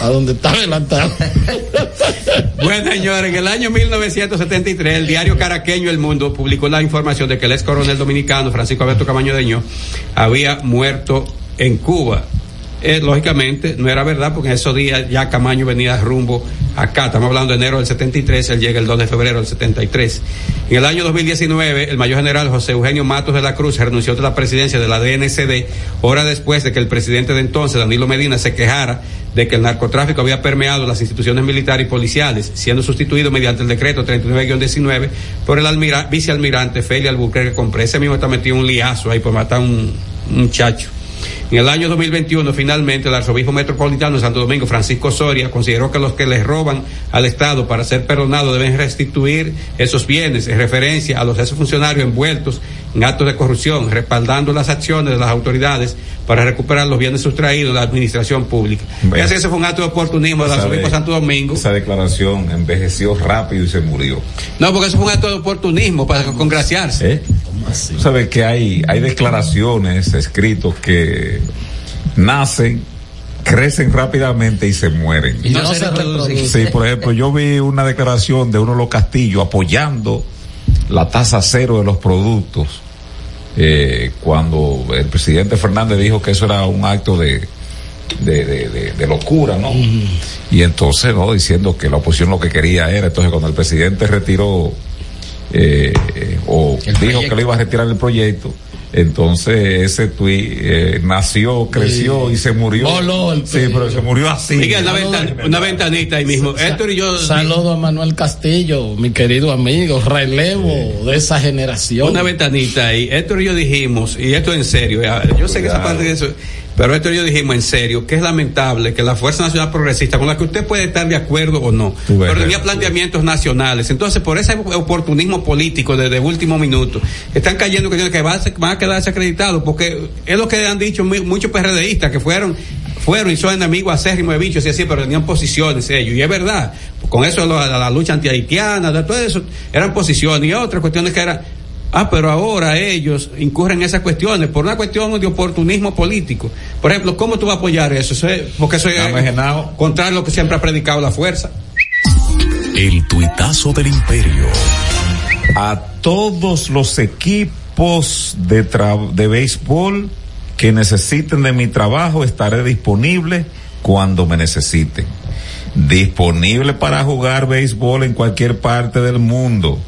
a donde está adelantado. Bueno, señores, en el año 1973, el diario caraqueño El Mundo publicó la información de que el ex coronel dominicano Francisco Alberto Camaño Deño había muerto en Cuba. Eh, lógicamente, no era verdad porque en esos días ya Camaño venía rumbo acá. Estamos hablando de enero del 73, él llega el 2 de febrero del 73. En el año 2019, el mayor general José Eugenio Matos de la Cruz renunció de la presidencia de la DNCD, hora después de que el presidente de entonces, Danilo Medina, se quejara de que el narcotráfico había permeado las instituciones militares y policiales, siendo sustituido mediante el decreto 39-19 por el almira- vicealmirante Feli Albuquerque Compré. Ese mismo está metido un liazo ahí por matar un muchacho. En el año 2021, finalmente, el arzobispo metropolitano de Santo Domingo, Francisco Soria, consideró que los que les roban al Estado para ser perdonados deben restituir esos bienes en referencia a los esos funcionarios envueltos en actos de corrupción, respaldando las acciones de las autoridades para recuperar los bienes sustraídos de la administración pública. Bueno. Ese ese fue un acto de oportunismo del arzobispo Santo Domingo. Esa declaración envejeció rápido y se murió. No, porque eso fue un acto de oportunismo para congraciarse. ¿Eh? Tú sabes que hay, hay declaraciones, escritos que nacen, crecen rápidamente y se mueren. Y no, se reproduce. Sí, por ejemplo, yo vi una declaración de uno de los castillos apoyando la tasa cero de los productos. eh, cuando el presidente Fernández dijo que eso era un acto de, de, de- locura, ¿no? Y entonces, ¿no? Diciendo que la oposición lo que quería era, entonces cuando el presidente retiró eh, eh, o dijo que le iba a retirar el proyecto, entonces ese tuit nació, creció y se murió. Voló el sí, pero se murió así. Miguel, una, venta- una ventanita ahí mismo. Héctor y yo. Saludo a Manuel Castillo, mi querido amigo, relevo de esa generación. Una ventanita ahí. Héctor y yo dijimos, y esto en serio, ya, yo sé que esa parte de eso, pero y yo dijimos en serio que es lamentable que la Fuerza Nacional Progresista, con la que usted puede estar de acuerdo o no, pero tenía Héctor. planteamientos nacionales. Entonces, por ese oportunismo político desde último minuto, están cayendo que, que van, a, quedar desacreditados, porque es lo que han dicho mu- muchos PRDistas que fueron fueron y son enemigos acérrimos de bichos y así, pero tenían posiciones ellos. Y es verdad, con eso la, la- la lucha antihaitiana, de todo eso, eran posiciones y otras cuestiones que eran Ah, pero ahora ellos incurren en esas cuestiones por una cuestión de oportunismo político. Por ejemplo, ¿cómo tú vas a apoyar eso? Eso es- porque eso es Dame, Genao. contrario a lo que siempre ha predicado la fuerza. El tuitazo del imperio. a todos los equipos de, de béisbol que necesiten de mi trabajo, estaré disponible cuando me necesiten. Disponible para jugar béisbol en cualquier parte del mundo.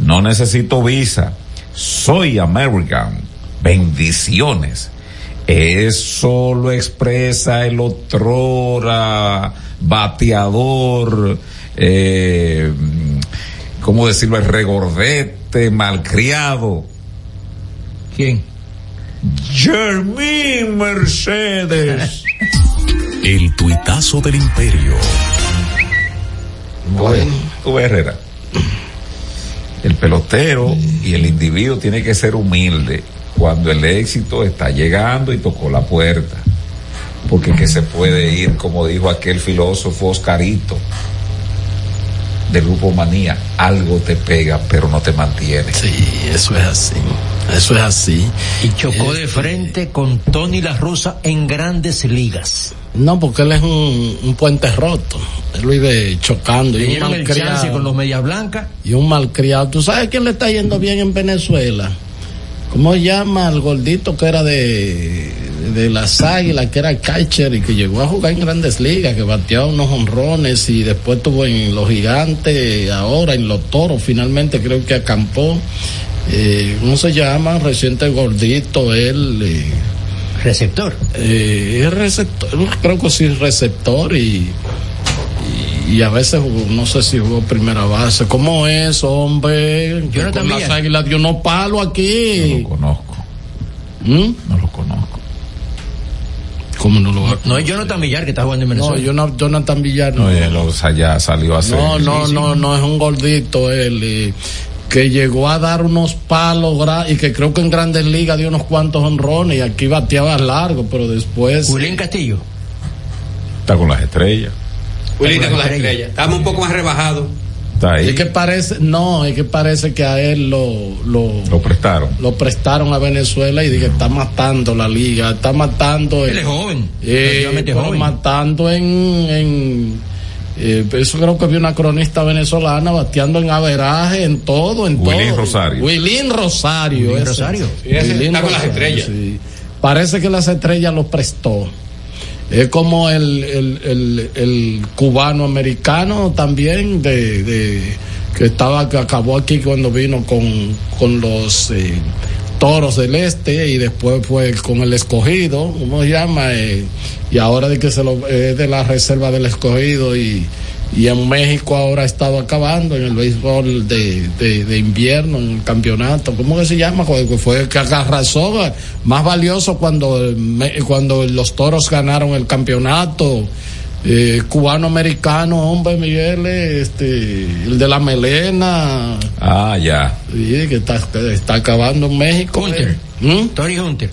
No necesito visa. Soy American. Bendiciones. Eso lo expresa el otrora bateador, eh, ¿cómo decirlo? El regordete, malcriado. ¿Quién? Jermín Mercedes. El tuitazo del imperio. Bueno, Herrera. El pelotero y el individuo tiene que ser humilde cuando el éxito está llegando y tocó la puerta. porque que se puede ir, como dijo aquel filósofo Oscarito, del grupo Manía, algo te pega, pero no te mantiene. Sí, eso es así. Eso es así. Y chocó de frente con Tony La Russa en grandes ligas. No, porque él es un, un puente roto. Él vive chocando. Le Y un malcriado. con los Medias Blancas. Y un malcriado. ¿Tú sabes quién le está yendo bien en Venezuela? ¿Cómo llama al gordito que era de, de las águilas, que era catcher y que llegó a jugar en grandes ligas, que bateaba unos honrones y después estuvo en los gigantes, ahora en los toros, finalmente creo que acampó. Eh, ¿Cómo se llama? Reciente gordito, él. eh, Receptor. eh, es receptor, creo que sí es receptor y, y, y a veces no sé si jugó primera base. ¿Cómo es, hombre? Que Jonathan con las águilas dio unos palos aquí. No lo conozco. No lo conozco. ¿Cómo no lo va a No es Jonathan Villar que está jugando en Venezuela. No, Jonathan, Jonathan Villar no. No, ya, lo- o sea, ya salió a hacer. No, no, no, no, es un gordito él. Que llegó a dar unos palos y que creo que en Grandes Ligas dio unos cuantos honrones y aquí bateaba largo, pero después. Julián Castillo. Está con las estrellas. Willy está con las estrellas. Estamos un poco más rebajados. Está ahí. Es que parece, no, es que parece que a él lo, lo, Lo prestaron. lo prestaron a Venezuela y dije, está matando la liga, está matando. Él es joven. Eh, joven. matando en, en eh, eso creo que vi una cronista venezolana bateando en averaje, en todo, en Wilín todo. Rosario. Wilín Rosario. Wilín ese. Rosario. Sí, ese Wilín está con las estrellas. sí. Parece que las estrellas lo prestó. Es como el, el, el, el cubano americano también de, de que estaba que acabó aquí cuando vino con, con los eh, toros del este y después fue con el escogido, ¿cómo se llama? Eh, y ahora de que se lo es de la reserva del escogido y, y en México ahora ha estado acabando en el béisbol de, de, de invierno, en el campeonato, ¿cómo que se llama? Que fue que arrasó, más valioso cuando, el cuando los toros ganaron el campeonato. Eh, cubano-americano, hombre, Miguel, este, el de la melena, Ah, ya. sí, que está, está acabando en México. Hunter. ¿Mm? Tony Hunter.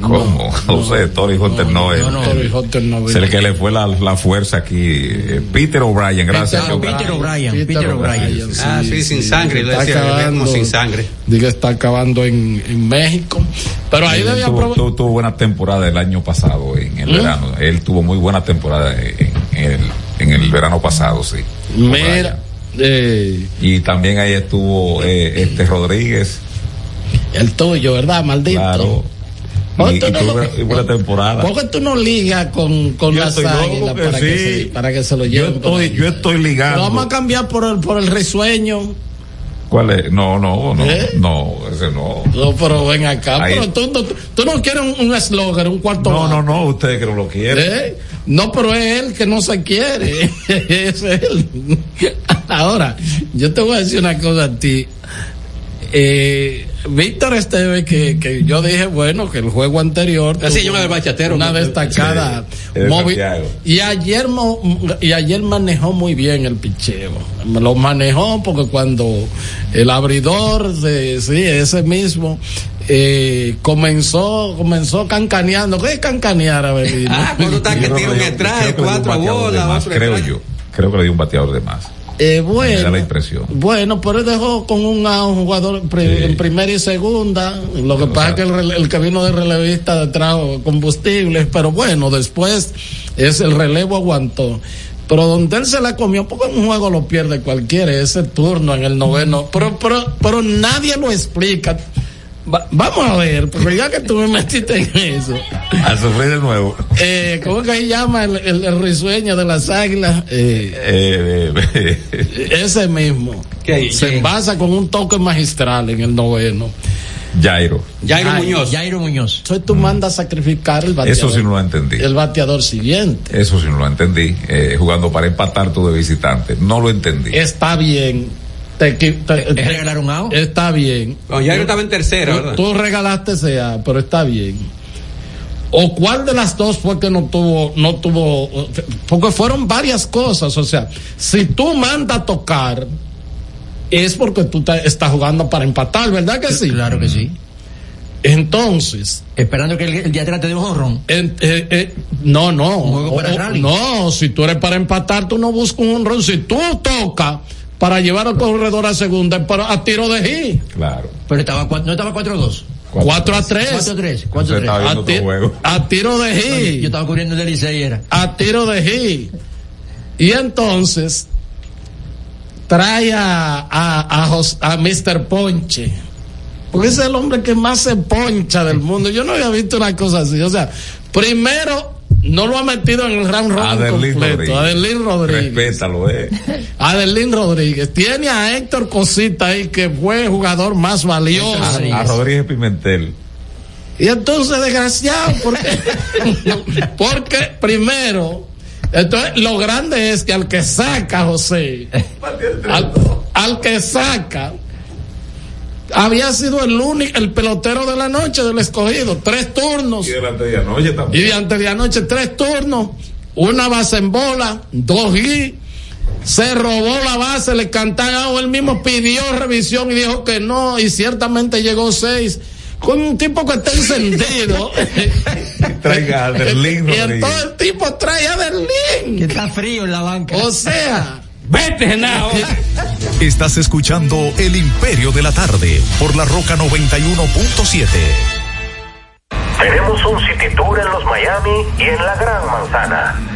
¿Cómo? No, sé, Tori Hunter no, es. Tory Hunter no Es el que le fue la, la fuerza aquí. eh, Peter O'Brien, gracias. Peter O'Brien. Peter O'Brien. Peter O'Brien. Ah, sí, sin sangre, le está decía, como sin sangre. Diga, está acabando en, en México. Pero ahí debía tuvo- tuvo buena temporada el año pasado en el ¿Mm? verano. Él tuvo muy buena temporada en, en el, en el verano pasado, sí. Mira, eh, Y también ahí estuvo eh, este Rodríguez. el tuyo, ¿verdad? Maldito. Claro. Y, tú y no lo- temporada. ¿Por qué tú no ligas con, con Yo las águilas para, que se, para que se lo Yo lleven? por estoy, yo estoy Lo ligando. vamos a cambiar por el, por el risueño. ¿Cuál es? No, no, no. ¿Eh? No, ese no. No, pero ven acá. Ahí. Pero tú, tú, tú no quieres un- eslogan, un cuarto No, no, no, ustedes que no lo quieren. ¿Eh? No, pero es él que no se quiere. es él. Ahora, yo te voy a decir una cosa a ti. Eh, Víctor Esteve, que, que yo dije, bueno, que el juego anterior. Así tuvo llama el bachatero. Una destacada. Sí, móvil. Y ayer, mo- y ayer manejó muy bien el picheo. Lo manejó porque cuando el abridor, de, sí, ese mismo, eh, comenzó, comenzó cancaneando. ¿Qué es cancanear, Avelino? Ah, cuando está que Yo tira un extrae, cuatro bateador de bolas, Creo yo. Creo que le dio un bateador de más. Eh, bueno, la impresión. bueno, pero dejó con un, a un jugador pri- Sí. en primera y segunda. Lo que pasa es que el, el que vino de relevista trajo combustibles, pero bueno, después es el relevo aguantó. Pero donde él se la comió, porque en un juego lo pierde cualquiera, ese turno en el noveno, pero, pero, pero nadie lo explica. Va- vamos a ver, porque ya que tú me metiste en eso. A sufrir de nuevo. Eh, ¿Cómo que se llama el, el, el risueño de las águilas? Eh, Eh, eh, ese mismo. ¿Qué? Se basa con un toque magistral en el noveno. Jairo. Jairo Muñoz. Jairo Muñoz. Entonces tú mandas a sacrificar el bateador. Eso sí no lo entendí. El bateador siguiente. Eso sí no lo entendí. Eh, jugando para empatar tú de visitante. No lo entendí. Está bien. Te, qui- te- ¿Es regalar un out? está bien. Cuando Jairo estaba en tercera, ¿verdad? tú regalaste ese A, pero está bien. ¿O cuál de las dos fue que no tuvo, no tuvo, porque fueron varias cosas, o sea, si tú mandas a tocar, es porque tú te- estás jugando para empatar, ¿verdad que sí? Claro que sí. Entonces. Esperando que el, el de atrás te dé un jonrón. en- eh, eh, no, no. juego para O- no, si tú eres para empatar, tú no buscas un honrón. Si tú tocas para llevar al corredor a segunda, para- a tiro de G. Claro. Pero estaba, no estaba 4-2. 4 a 3. 4-3. Se 4-3. estaba viendo A, otro ti- juego. a tiro de Yo G. estaba cubriendo el del Licey era. A tiro de G. Y entonces trae a, a, a, Jos- a Mr. Ponche. Porque ese es el hombre que más se poncha del mundo. Yo no había visto una cosa así. O sea, primero no lo ha metido en el round robin Adelín completo. Rodríguez. Adelín Rodríguez. Respétalo, eh. Adelín Rodríguez. Tiene a Héctor Cosita ahí, que fue el jugador más valioso. A, a Rodríguez Pimentel. Y entonces, desgraciado, porque, porque primero, entonces lo grande es que al que saca, José, al, al que saca, había sido el único, el pelotero de la noche del escogido, tres turnos. Y delante de anoche Y también. de antes de anoche, tres turnos, una base en bola, dos y se robó la base, le cantaron, él mismo pidió revisión y dijo que no, y ciertamente llegó seis. Con un tipo que está encendido. Traiga a Adelín y entonces el tipo trae a Que Berlín. está frío en la banca. O sea, Vete, Genao. Estás escuchando El Imperio de la Tarde por la Roca 91.7. Tenemos un city tour en los Miami y en la Gran Manzana.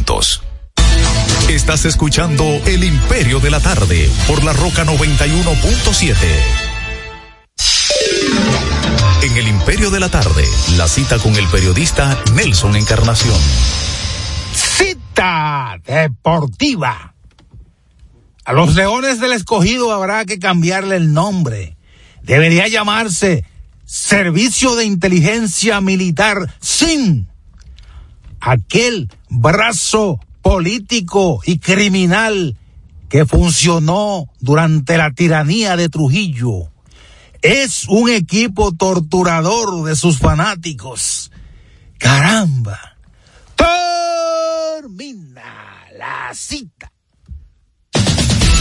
Estás escuchando El Imperio de la Tarde por la Roca 91.7. En El Imperio de la Tarde, la cita con el periodista Nelson Encarnación. Cita deportiva. A los Leones del Escogido habrá que cambiarle el nombre. Debería llamarse Servicio de Inteligencia Militar sin aquel brazo político y criminal que funcionó durante la tiranía de Trujillo. Es un equipo torturador de sus fanáticos. Caramba. Termina la cita.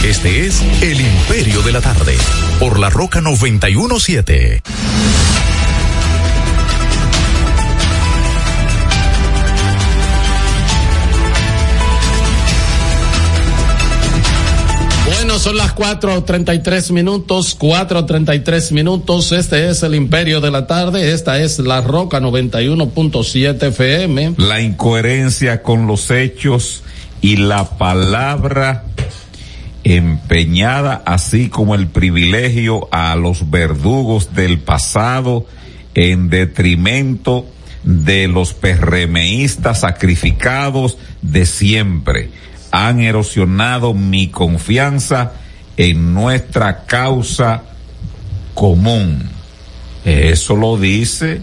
Este es El Imperio de la Tarde por la Roca 91.7. son las 4.33 minutos, 4.33 minutos. Este es el Imperio de la Tarde. Esta es La Roca 91.7 FM. La incoherencia con los hechos y la palabra empeñada, así como el privilegio a los verdugos del pasado en detrimento de los perremeístas sacrificados de siempre han erosionado mi confianza en nuestra causa común. Eso lo dice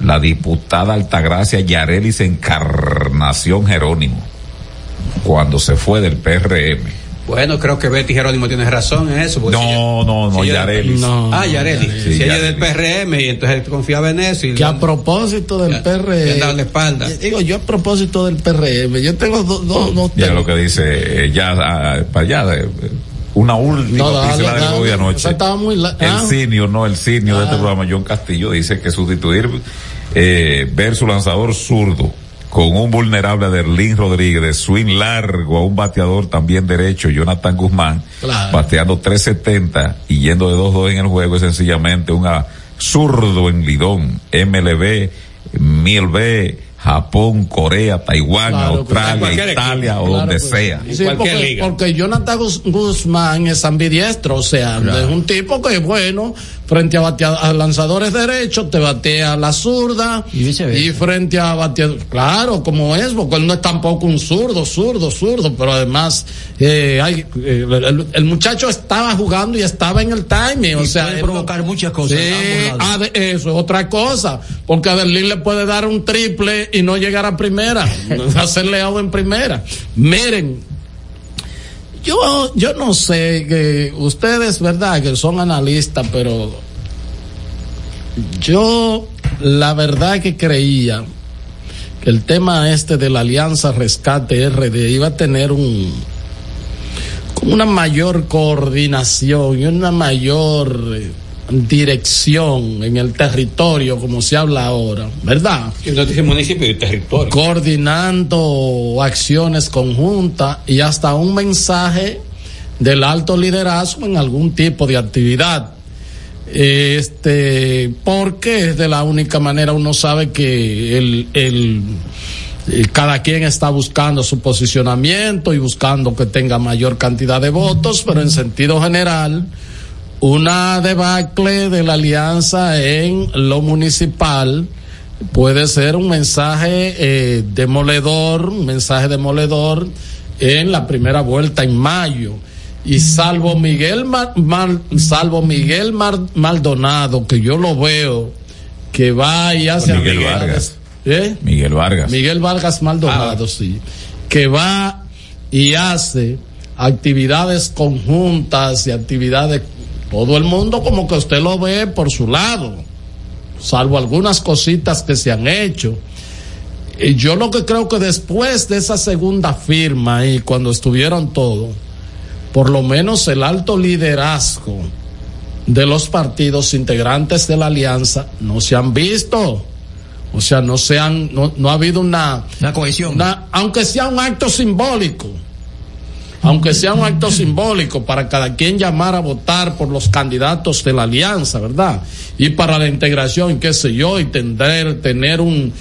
la diputada Altagracia Yarelis Encarnación Jerónimo cuando se fue del PRM. Bueno, creo que Betty Jerónimo tiene razón en eso. No, si ella- no, no, si Yarelis. Ah, Yarelis. Sí, si ella es del. PRM y entonces confiaba en eso. Y Que a propósito del le han PRM. dado la espalda. Digo, yo a propósito del PRM, yo tengo dos dos dos Ya lo que dice, eh, ya ah, para allá, eh, una última No, pincelada dale. hoy anoche. Esa estaba muy la- El ah. senior, no, el senior de este Ah. programa, John Castillo, dice que sustituir, eh, ver su lanzador zurdo con un vulnerable de Erlín Rodríguez, de swing largo a un bateador también derecho, Jonathan Guzmán, Claro. bateando 370 y yendo de 2-2 en el juego, es sencillamente un zurdo en Lidón, MLB, MILB, Japón, Corea, Taiwán, Claro, pues, Australia, Italia equipo. o Claro, donde pues, sea. Sí, porque, porque Jonathan Guz- Guzmán es ambidiestro, o sea, es un tipo que, bueno, frente a, batea- a lanzadores derechos, te batea la zurda. Y frente a bateadores, claro, como es, porque él no es tampoco un zurdo, zurdo, zurdo, pero además, eh, hay, eh, el, el muchacho estaba jugando y estaba en el timing, o sea. puede él- provocar muchas cosas. Sí, eso es otra cosa, porque a Berlín le puede dar un triple y no llegar a primera, hacerle out en primera. Miren, yo, yo no sé que ustedes, verdad, que son analistas, pero yo la verdad que creía que el tema este de la Alianza Rescate RD iba a tener un una mayor coordinación y una mayor eh, dirección en el territorio como se habla ahora, ¿verdad? No dice municipio y territorio. Coordinando acciones conjuntas y hasta un mensaje del alto liderazgo en algún tipo de actividad. Este, porque es de la única manera uno sabe que el, el, eh, cada quien está buscando su posicionamiento y buscando que tenga mayor cantidad de votos, pero en sentido general, una debacle de la alianza en lo municipal puede ser un mensaje eh, demoledor, un mensaje demoledor en la primera vuelta en mayo. Y salvo Miguel Mar- Mar- salvo Miguel Mar- Maldonado, que yo lo veo que va y hace Miguel Vargas. ¿Eh? Miguel Vargas. Miguel Vargas Maldonado, sí. Que va y hace actividades conjuntas y actividades, todo el mundo como que usted lo ve por su lado, salvo algunas cositas que se han hecho. Y yo lo que creo que después de esa segunda firma y cuando estuvieron todos, por lo menos el alto liderazgo de los partidos integrantes de la alianza no se han visto. O sea, no se han, no, no ha habido una, Una cohesión. una- aunque sea un acto simbólico, aunque sea un acto simbólico para cada quien llamar a votar por los candidatos de la alianza, ¿verdad? Y para la integración, qué sé yo, y tener, tener un,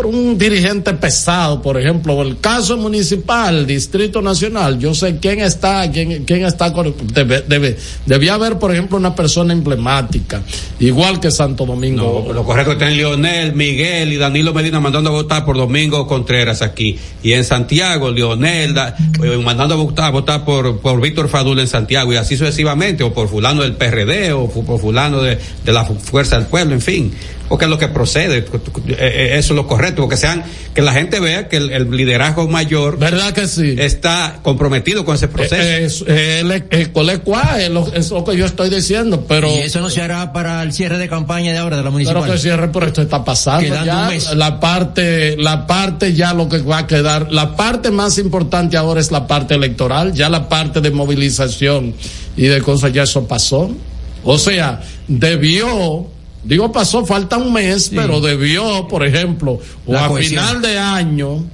por un dirigente pesado, por ejemplo, el caso municipal, Distrito Nacional, yo sé quién está, quién, quién está, debe, debe, debía haber, por ejemplo, una persona emblemática, igual que Santo Domingo. No, lo correcto está en Lionel, Miguel y Danilo Medina mandando a votar por Domingo Contreras aquí. Y en Santiago, Lionel eh, mandando a votar, a votar por, por Víctor Fadul en Santiago y así sucesivamente, o por fulano del PRD o por fulano de, de la Fu- Fuerza del Pueblo, en fin. Porque es lo que procede, eh, eh, eso es lo correcto, porque sean, que la gente vea que el, el liderazgo mayor ¿Verdad que sí? está comprometido con ese proceso. Eh, es, el, el colecua, es lo, es lo que yo estoy diciendo, pero. y eso no se hará para el cierre de campaña de ahora de la municipal. Pero que cierre, pero esto está pasando Quedando ya. un mes. La parte, la parte ya lo que va a quedar, la parte más importante ahora es la parte electoral, ya la parte de movilización y de cosas ya eso pasó. O sea, debió, digo pasó, falta un mes, pero debió, por ejemplo, o La a cohesión. final de año,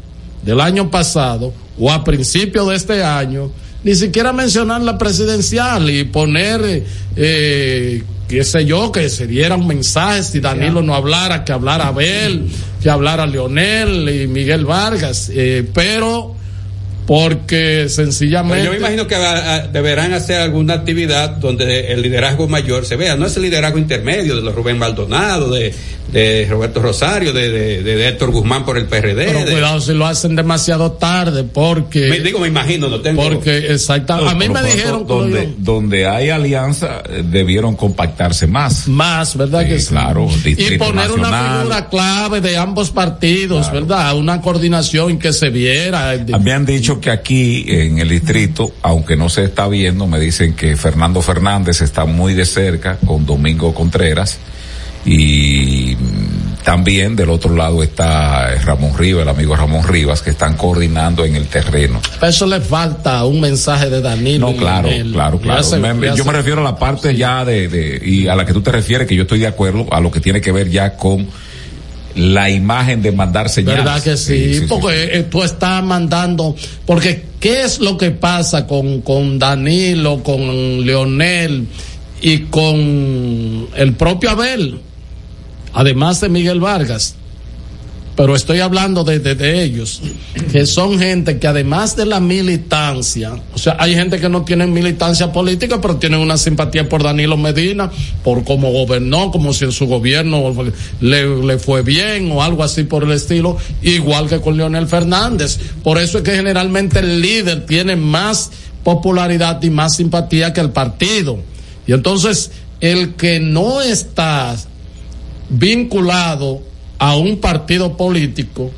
del año pasado, o a principio de este año, ni siquiera mencionar la presidencial y poner, eh, qué sé yo, que se dieran mensajes, si Danilo no hablara, que hablara Abel, que hablara Leonel y Miguel Vargas, eh, pero porque sencillamente... yo me imagino que deberán hacer alguna actividad donde el liderazgo mayor se vea. No es el liderazgo intermedio de los Rubén Maldonado, de, de Roberto Rosario, de, de, de Héctor Guzmán por el PRD. Pero de- cuidado si lo hacen demasiado tarde, porque... Me- digo, me imagino, no tengo. Porque, exactamente, a mí me dijeron donde, donde hay alianza eh, debieron compactarse más. Más, ¿verdad que sí? Claro, y poner una figura clave de ambos partidos, ¿verdad? Una coordinación que se viera. Me han dicho que aquí en el distrito, aunque no se está viendo, me dicen que Fernando Fernández está muy de cerca con Domingo Contreras y también del otro lado está Ramón Rivas, el amigo Ramón Rivas, que están coordinando en el terreno. A eso le falta un mensaje de Danilo. No, claro, claro, claro. se- Me- yo se- me refiero a la parte ya de, de, y a la que tú te refieres, que yo estoy de acuerdo, a lo que tiene que ver ya con la imagen de mandar señales. ¿Verdad que sí? porque eh, tú estás mandando, porque ¿qué es lo que pasa con, con Danilo, con Leonel y con el propio Abel? Además de Miguel Vargas. Pero estoy hablando de, de, ellos, que son gente que además de la militancia, o sea, hay gente que no tiene militancia política, pero tienen una simpatía por Danilo Medina, por cómo gobernó, como si en su gobierno le, le fue bien o algo así por el estilo, igual que con Leonel Fernández. Por eso es que generalmente el líder tiene más popularidad y más simpatía que el partido. Y entonces, el que no está vinculado a un partido político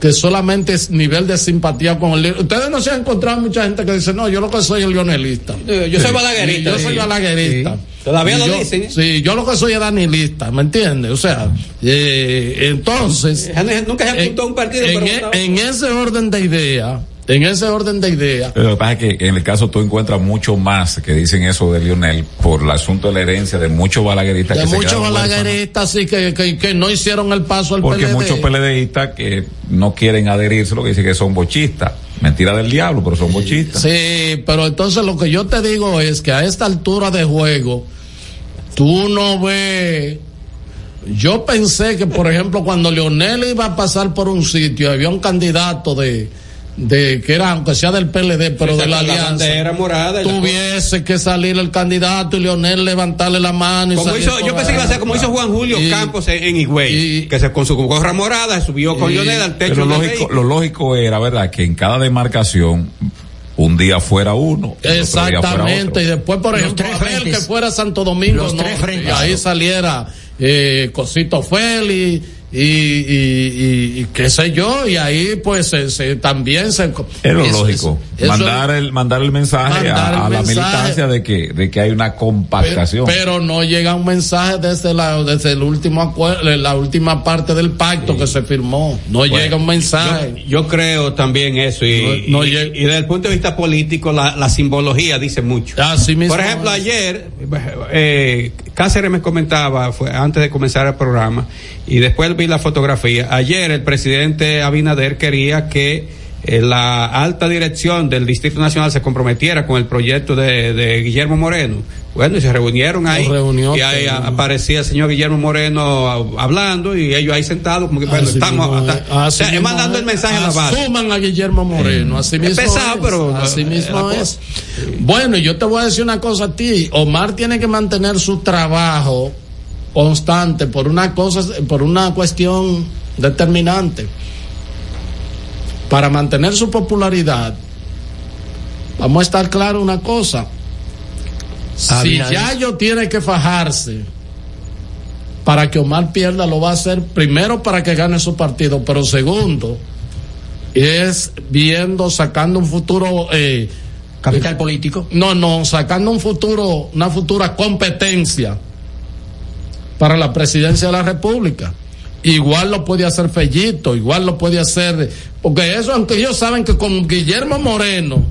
que solamente es nivel de simpatía con el. Ustedes no se han encontrado mucha gente que dice, no, yo lo que soy es leonelista. Eh, yo soy balaguerista, Yo soy balaguerista. Sí. Todavía lo yo- dicen, ¿eh? Sí, yo lo que soy es danilista, ¿me entiendes? O sea, eh, entonces... Nunca se apuntó a un partido, en, pero e- votaba. en ese orden de idea, en ese orden de idea, Pero Lo que pasa es que en el caso tú encuentras mucho más que dicen eso de Lionel por el asunto de la herencia de muchos balagueristas de que muchos balagueristas sí que, que, que no hicieron el paso al Porque PLD. muchos PLDistas que no quieren adherirse, lo que dicen que son bochistas. Mentira del diablo, pero son bochistas. Sí, pero entonces lo que yo te digo es que a esta altura de juego, tú no ves. Yo pensé que, por ejemplo, cuando Leonel iba a pasar por un sitio, había un candidato de, de que era, aunque sea del PLD, pero Sí, de la la alianza. bandera morada la tuviese que salir el candidato y Leonel levantarle la mano. Y Como salir hizo, yo pensé que iba a ser como hizo Juan Julio Y- Campos en, en Higüey, que se, con su gorra morada subió con Y- Lionel al techo pero lógico, lo lógico era, ¿verdad?, que en cada demarcación un día fuera uno. y otro día fuera Exactamente, otro. y después, por ejemplo, tres Abel, frentes. que fuera Santo Domingo, Los no, tres frentes. y ahí saliera eh, Cosito Félix y, y, y qué sé yo, y ahí pues se, se- también se... Es lo lógico. eso- mandar el, mandar el mensaje Mandar el a, a la mensaje. militancia de que, de que hay una compactación. Pero no llega un mensaje desde la, desde el último acuerdo, la última parte del pacto que se firmó. No Bueno, llega un mensaje. Yo, yo creo también eso y, No- no y- desde el punto de vista político la, la simbología dice mucho. Así mismo Por ejemplo, es. ayer eh, Cáceres me comentaba fue antes de comenzar el programa y después vi la fotografía. Ayer el presidente Abinader quería que eh, la alta dirección del Distrito Nacional se comprometiera con el proyecto de, de Guillermo Moreno. Bueno, y se reunieron ahí. reunió, y ahí pero- aparecía el señor Guillermo Moreno hablando y ellos ahí sentados como que bueno, Así estamos hasta- es. o es mismo mandando el es. mensaje a la base. Asuman a Guillermo Moreno, así mismo pesado, es. pero, así eh, mismo es. Bueno, yo te voy a decir una cosa a ti. Omar tiene que mantener su trabajo constante por una cosa, por una cuestión determinante. Para mantener su popularidad, vamos a estar claro una cosa. Si. Yayo tiene que fajarse para que Omar pierda, lo va a hacer primero para que gane su partido, pero segundo es viendo, sacando un futuro eh, Capital político. no, no, sacando un futuro, una futura competencia para la presidencia de la República. Igual lo puede hacer Fellito, igual lo puede hacer, porque eso, aunque ellos saben que con Guillermo Moreno,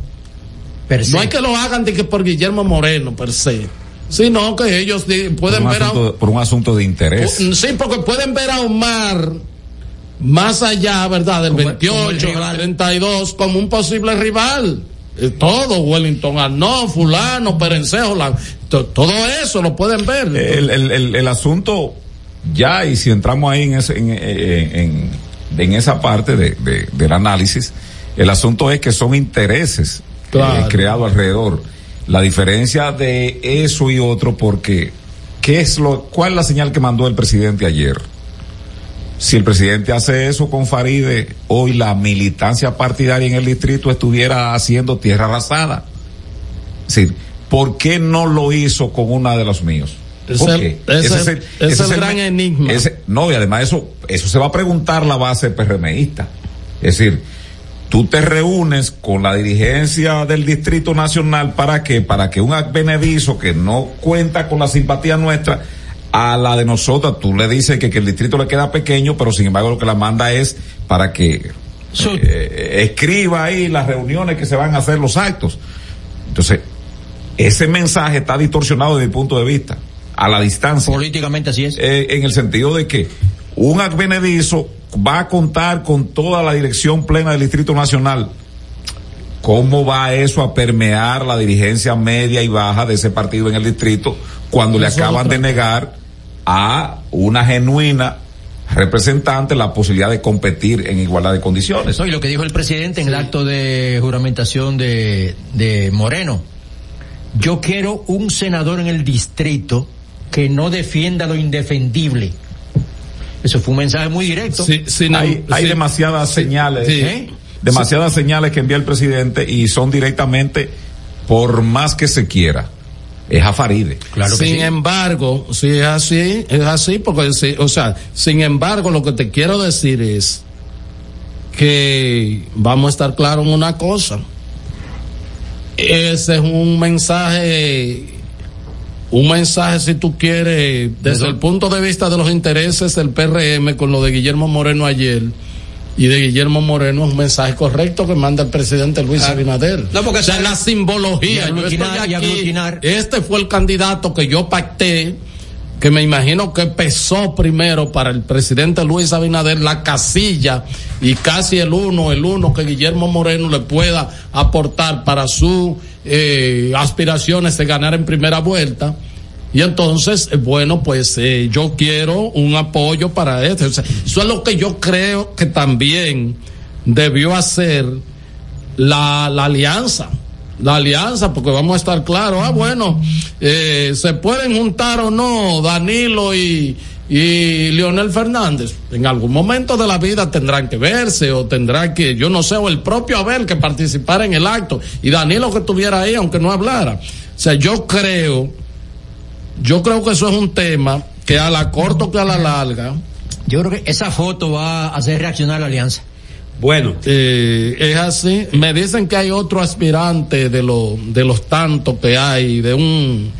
no hay que lo hagan de que por Guillermo Moreno per se, sino que ellos pueden ver a, por un asunto de interés. Sí, porque pueden ver a Omar más allá, ¿verdad? Del Como- 28, como el rival. 32, como un posible rival. Eh, Todo, Wellington Arnó, fulano, Perencejo, la- todo eso lo pueden ver. el, el, el, el asunto ya y si entramos ahí en ese, en, en, en- en esa parte de, de- del análisis el asunto es que son intereses eh, Claro. creados alrededor la diferencia de eso y otro porque qué es lo cuál es la señal que mandó el presidente ayer si el presidente hace eso con Faride hoy la militancia partidaria en el distrito estuviera haciendo tierra arrasada es decir, ¿por qué no lo hizo con una de los míos? Es ¿Por el- qué? es Ese el- es el gran enigma. ese- no, y además eso, eso se va a preguntar la base PRMista. Es decir, tú te reúnes con la dirigencia del Distrito Nacional para que, para que un advenedizo que no cuenta con la simpatía nuestra, a la de nosotros, tú le dices que, que el distrito le queda pequeño, pero sin embargo lo que la manda es para que eh, escriba ahí las reuniones que se van a hacer los actos. Entonces, ese mensaje está distorsionado desde mi punto de vista, a la distancia. Políticamente así es. Eh, en el sentido de que un advenedizo va a contar con toda la dirección plena del Distrito Nacional. ¿Cómo va eso a permear la dirigencia media y baja de ese partido en el distrito cuando le acaban otra. de negar a una genuina representante la posibilidad de competir en igualdad de condiciones? No, y lo que dijo el presidente en el acto de juramentación de, de Moreno. Yo quiero un senador en el distrito que no defienda lo indefendible. Eso fue un mensaje muy directo. hay hay demasiadas señales, ¿Eh? demasiadas señales que envía el presidente y son directamente por más que se quiera. Es a Faride. sin embargo, si es así, es así, porque, sí, o sea, sin embargo, lo que te quiero decir es que vamos a estar claros en una cosa. Ese es un mensaje, un mensaje, si tú quieres, desde el punto de vista de los intereses del PRM con lo de Guillermo Moreno ayer. Y de Guillermo Moreno es un mensaje correcto que manda el presidente Luis Abinader. No, porque o sea, la simbología. Yo estoy aquí, este fue el candidato que yo pacté, que me imagino que pesó primero para el presidente Luis Abinader la casilla y casi el uno, el uno que Guillermo Moreno le pueda aportar para sus aspiraciones de ganar en primera vuelta. Y entonces, eh, bueno, pues eh, yo quiero un apoyo para esto. Eso es lo que yo creo que también debió hacer la, la alianza. La alianza, porque vamos a estar claros, ah, bueno, eh, se pueden juntar o no Danilo y, y Leonel Fernández. En algún momento de la vida tendrán que verse o tendrán que, yo no sé, o el propio Abel que participara en el acto y Danilo que estuviera ahí aunque no hablara. O sea, yo creo, yo creo que eso es un tema que a la corta que a la larga Yo creo que esa foto va a hacer reaccionar a la alianza. Bueno. Eh, es así. Me dicen que hay otro aspirante de, lo, de los tantos que hay, de un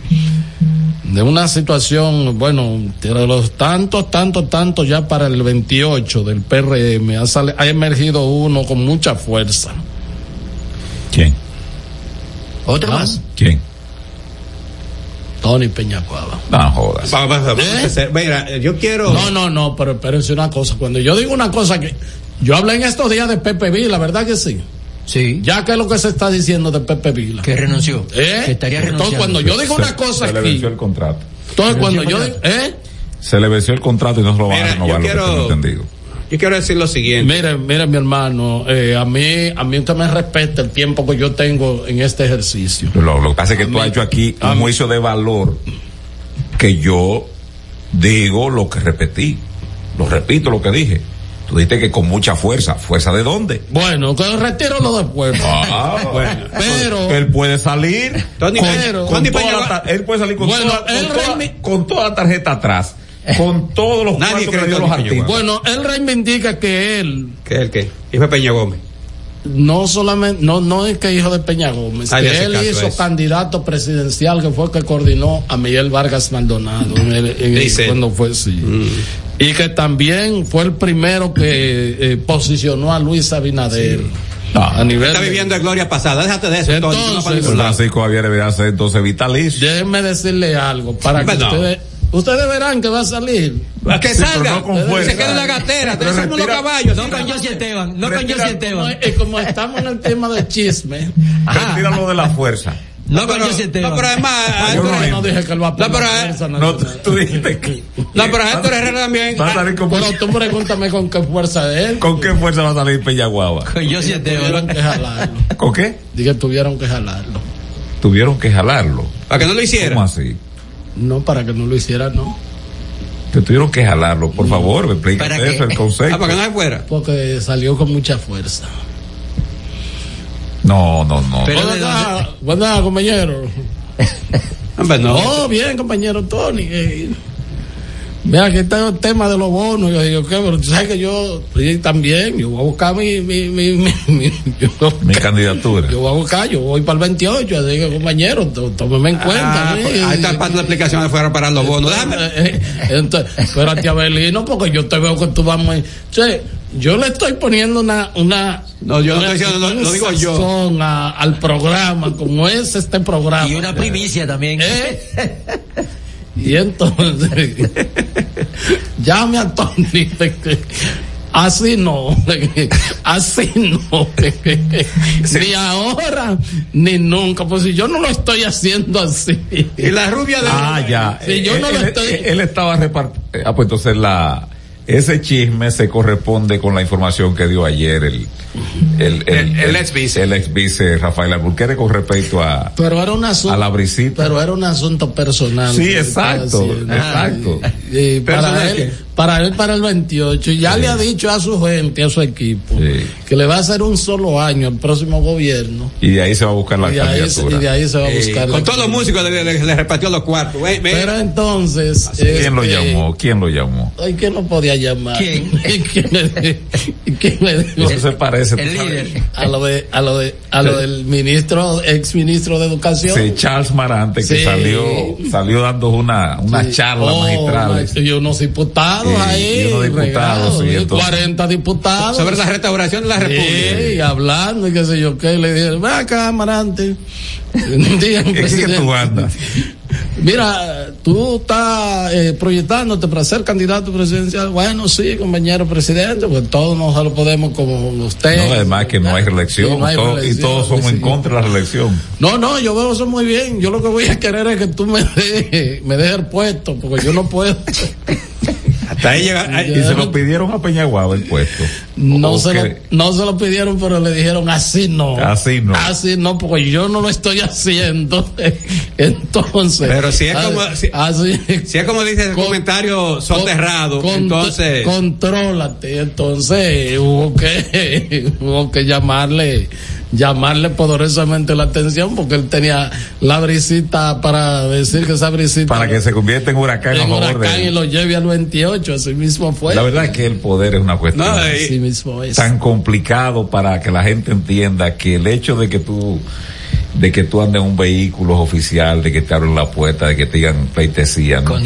de una situación, bueno, de los tantos, tantos, tantos ya para el 28 del PRM, ha, sale- ha emergido uno con mucha fuerza. ¿Quién? ¿Otro más? ¿Quién? Tony Peñacuava. No jodas. Va- va- vamos a hacer- Mira, eh, yo quiero. No, no, no, pero espérense una cosa. Cuando yo digo una cosa que. Yo hablé en estos días de Pepe Vila, ¿verdad que sí? Sí. Ya que es lo que se está diciendo de Pepe Vila. Que renunció. ¿Eh? Que estaría Entonces, renunciando. cuando yo digo Se- una cosa se le aquí. venció el contrato. Entonces, cuando yo digo. ¿Eh? Se le venció el contrato y no se lo van a renovar, yo lo que quiero- tengo entendido. Yo quiero decir lo siguiente. Mire, mire, mi hermano, eh, a mí, a mí usted me respeta el tiempo que yo tengo en este ejercicio. Lo, lo que pasa es que tú has hecho aquí un juicio de valor que yo digo lo que repetí. Lo repito lo que dije. Tú dijiste que con mucha fuerza. ¿Fuerza de dónde? Bueno, que retiro lo después. Ah, bueno. Pero. Él puede salir. Tony con, Tony toda la él puede salir con, Bueno, toda, con toda la tarjeta atrás. Con todos los Nadie cuartos que le dio los artistas. Bueno, él reivindica que él ¿Qué es el qué? Hijo de Peña Gómez. no solamente, no, no es que hijo de Peña Gómez, Ay, que él hizo candidato presidencial que fue el que coordinó a Miguel Vargas Maldonado en el- en el- Dice. cuando fue sí. Y que también fue el primero que eh, posicionó a Luis Abinader a nivel Está viviendo de gloria pasada. Déjate de eso. Entonces. Francisco Javier debería ser entonces vitalicio. Déjenme decirle algo para que ustedes ustedes verán que va a salir. Que Sí, salga. no con que fuerza. se quede en la gatera. Unos retira- caballos. No con José Esteban, no con José Esteban. eh, como estamos en el tema del chisme, Retíralo de la fuerza. No con pero, José no, Esteban. pero además, Yo Héctor- no no dije que a No, pero, eh, fuerza, no, No, no, tú, tú dijiste que. no, pero Héctor Herrera también. Va a salir con, Pero tú pregúntame con qué fuerza de él. ¿Con qué fuerza va a salir Peñaguaba? Con José Tuvieron Esteban. que jalarlo. ¿Con qué? Dije, tuvieron que jalarlo. Tuvieron que jalarlo. Para que no lo hiciera. ¿Cómo así? No, para que no lo hiciera, no. Te tuvieron que jalarlo. Por favor, ¿Para explícate qué? eso, el Ah, concepto. para que no se fuera. Porque salió con mucha fuerza. No, no, no. Pero ¿Cómo de está? ¿Cómo está, compañero? Hombre, no. Oh, bien, compañero Tony. Eh. Mira, aquí está el tema de los bonos. Yo digo, ¿qué? Pero tú sabes que yo sí, también, yo voy a buscar mi, mi, mi, mi, mi- yo, Mi candidatura. yo voy a buscar, yo voy para el 28. Así que, compañero, tó- tómeme en cuenta. Ah, ¿sí? pues, ahí está parte de la explicación de fuera para los bonos. Déjame. Eh, eh, Entonces, espérate, Abelino, porque yo te veo que tú vas muy. Che, yo le estoy poniendo una. una No, yo no estoy diciendo, lo- un lo digo yo. a- al programa, como es este programa. Y una primicia también. ¿Eh? Y entonces, llame a Tony. Así no, así no, ni ahora ni nunca, pues si yo no lo estoy haciendo así. Y la rubia de. Ah, ya. Si yo él, no lo él- estoy- él estaba repartiendo. Ah, pues entonces la. Ese chisme se corresponde con la información que dio ayer el. El, El- el ex vice. El ex vice Rafael Alburquerque con respecto a. Pero era un asunto. A la brisita. Pero era un asunto personal. Sí, exacto, exacto. Y para ¿Personal él? Para él, para el 28. Y ya le ha dicho a su gente, a su equipo, Sí. que le va a hacer un solo año al próximo gobierno. Y de ahí se va a buscar la Y de, ahí, se- candidatura. y de ahí se va a Eh, buscar. con la- todos los músicos le, le- le repartió los cuartos. Ve- Pero entonces. ¿Quién lo este, llamó? ¿Quién lo llamó? Ay, ¿quién lo podía llamar? ¿Quién? ¿Quién le, quién le dijo? Eso se parece. El líder. A lo de, a lo de, a lo del ministro, ex ministro de educación. Sí, Charles Marante que Sí. salió salió dando una, una Sí. charla Oh, magistral. Y unos diputados Sí, ahí. diputados, regados, sí, y entonces- 40 diputados. sobre la restauración de la República. Sí, hablando y qué sé yo qué. Le dije, ven acá, Marante. Digan, ¿En qué tú andas? Mira, tú estás eh, proyectándote para ser candidato presidencial. Bueno, sí, compañero presidente, pues todos nos lo podemos como usted. No, además que no hay reelección, Sí, no hay todo- y reelección, todos somos en contra de la reelección. No, no, yo veo eso muy bien. Yo lo que voy a querer es que tú me dejes, me dejes el puesto, porque yo no puedo. Hasta ahí llega. Y se lo pidieron a Peñaguaba el puesto. No ¿O se, lo, no se lo pidieron, pero le dijeron así no. Así no. Así no, porque yo no lo estoy haciendo. Entonces. Pero si es como- si- así, Si es como dice el Con- comentario soterrado, con- entonces. Contrólate. Entonces hubo que, hubo que llamarle llamarle poderosamente la atención porque él tenía la brisita para decir que esa brisita Para que se convierta en huracán a en favor huracán de y él. lo lleve al 28, así mismo fue. La verdad es que el poder es una cuestión No, y- Así mismo es. tan complicado para que la gente entienda que el hecho de que tú de que tú andes en un vehículo oficial, de que te abren la puerta, de que te digan pleitesía. no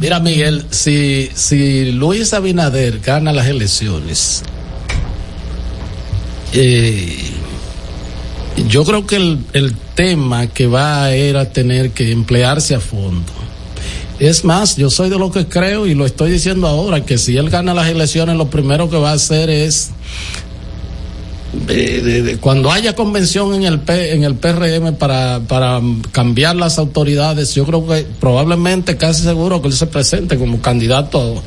Mira, Miguel, si, si Luis Abinader gana las elecciones, eh, yo creo que el, el tema que va a era tener que emplearse a fondo. Es más, yo soy de lo que creo y lo estoy diciendo ahora, que si él gana las elecciones, lo primero que va a hacer es de- de- cuando haya convención en el P- en el PRM para, para cambiar las autoridades, yo creo que probablemente casi seguro que él se presente como candidato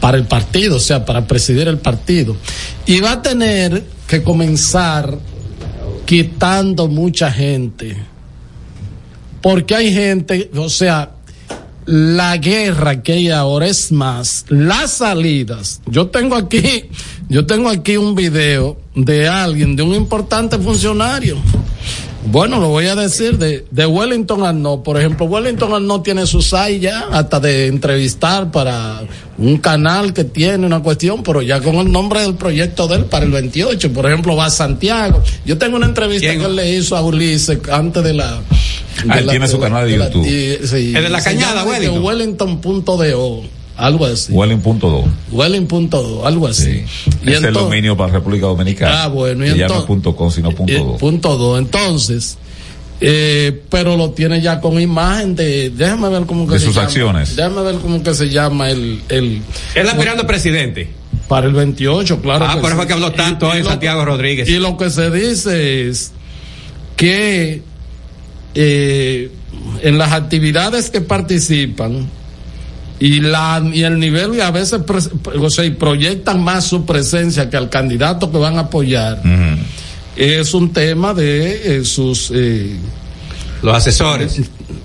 para el partido, o sea, para presidir el partido. Y va a tener que comenzar quitando mucha gente. Porque hay gente, o sea, la guerra que hay ahora es más las salidas. Yo tengo aquí, yo tengo aquí un video de alguien, de un importante funcionario. Bueno, lo voy a decir de, de Wellington Arnaud. Por ejemplo, Wellington Arnaud tiene su SAI ya, hasta de entrevistar para un canal que tiene una cuestión, pero ya con el nombre del proyecto de él para el 28. Por ejemplo, va a Santiago. Yo tengo una entrevista que él le hizo a Ulises antes de la. Ah, de él la- tiene su la- canal de la- YouTube. y- sí, ¿Es de la Cañada, Wellington? Wellington.do, algo así. Welling.do. Welling.do, algo así. Es el entonces- dominio para República Dominicana. Ah, bueno, y Que ya no es entonces- punto com, sino punto Eh, do. punto dos. Entonces, eh, pero lo tiene ya con imagen de, déjame ver cómo que De se sus llama. acciones. Déjame ver cómo que se llama el, el. Él aspirando presidente. Para el 28, claro. Ah, que por eso sí. que habló tanto hoy Santiago Rodríguez. Y lo que se dice es que eh, en las actividades que participan y la y el nivel y a veces o sea, proyectan más su presencia que al candidato que van a apoyar es un tema de eh, sus eh, los asesores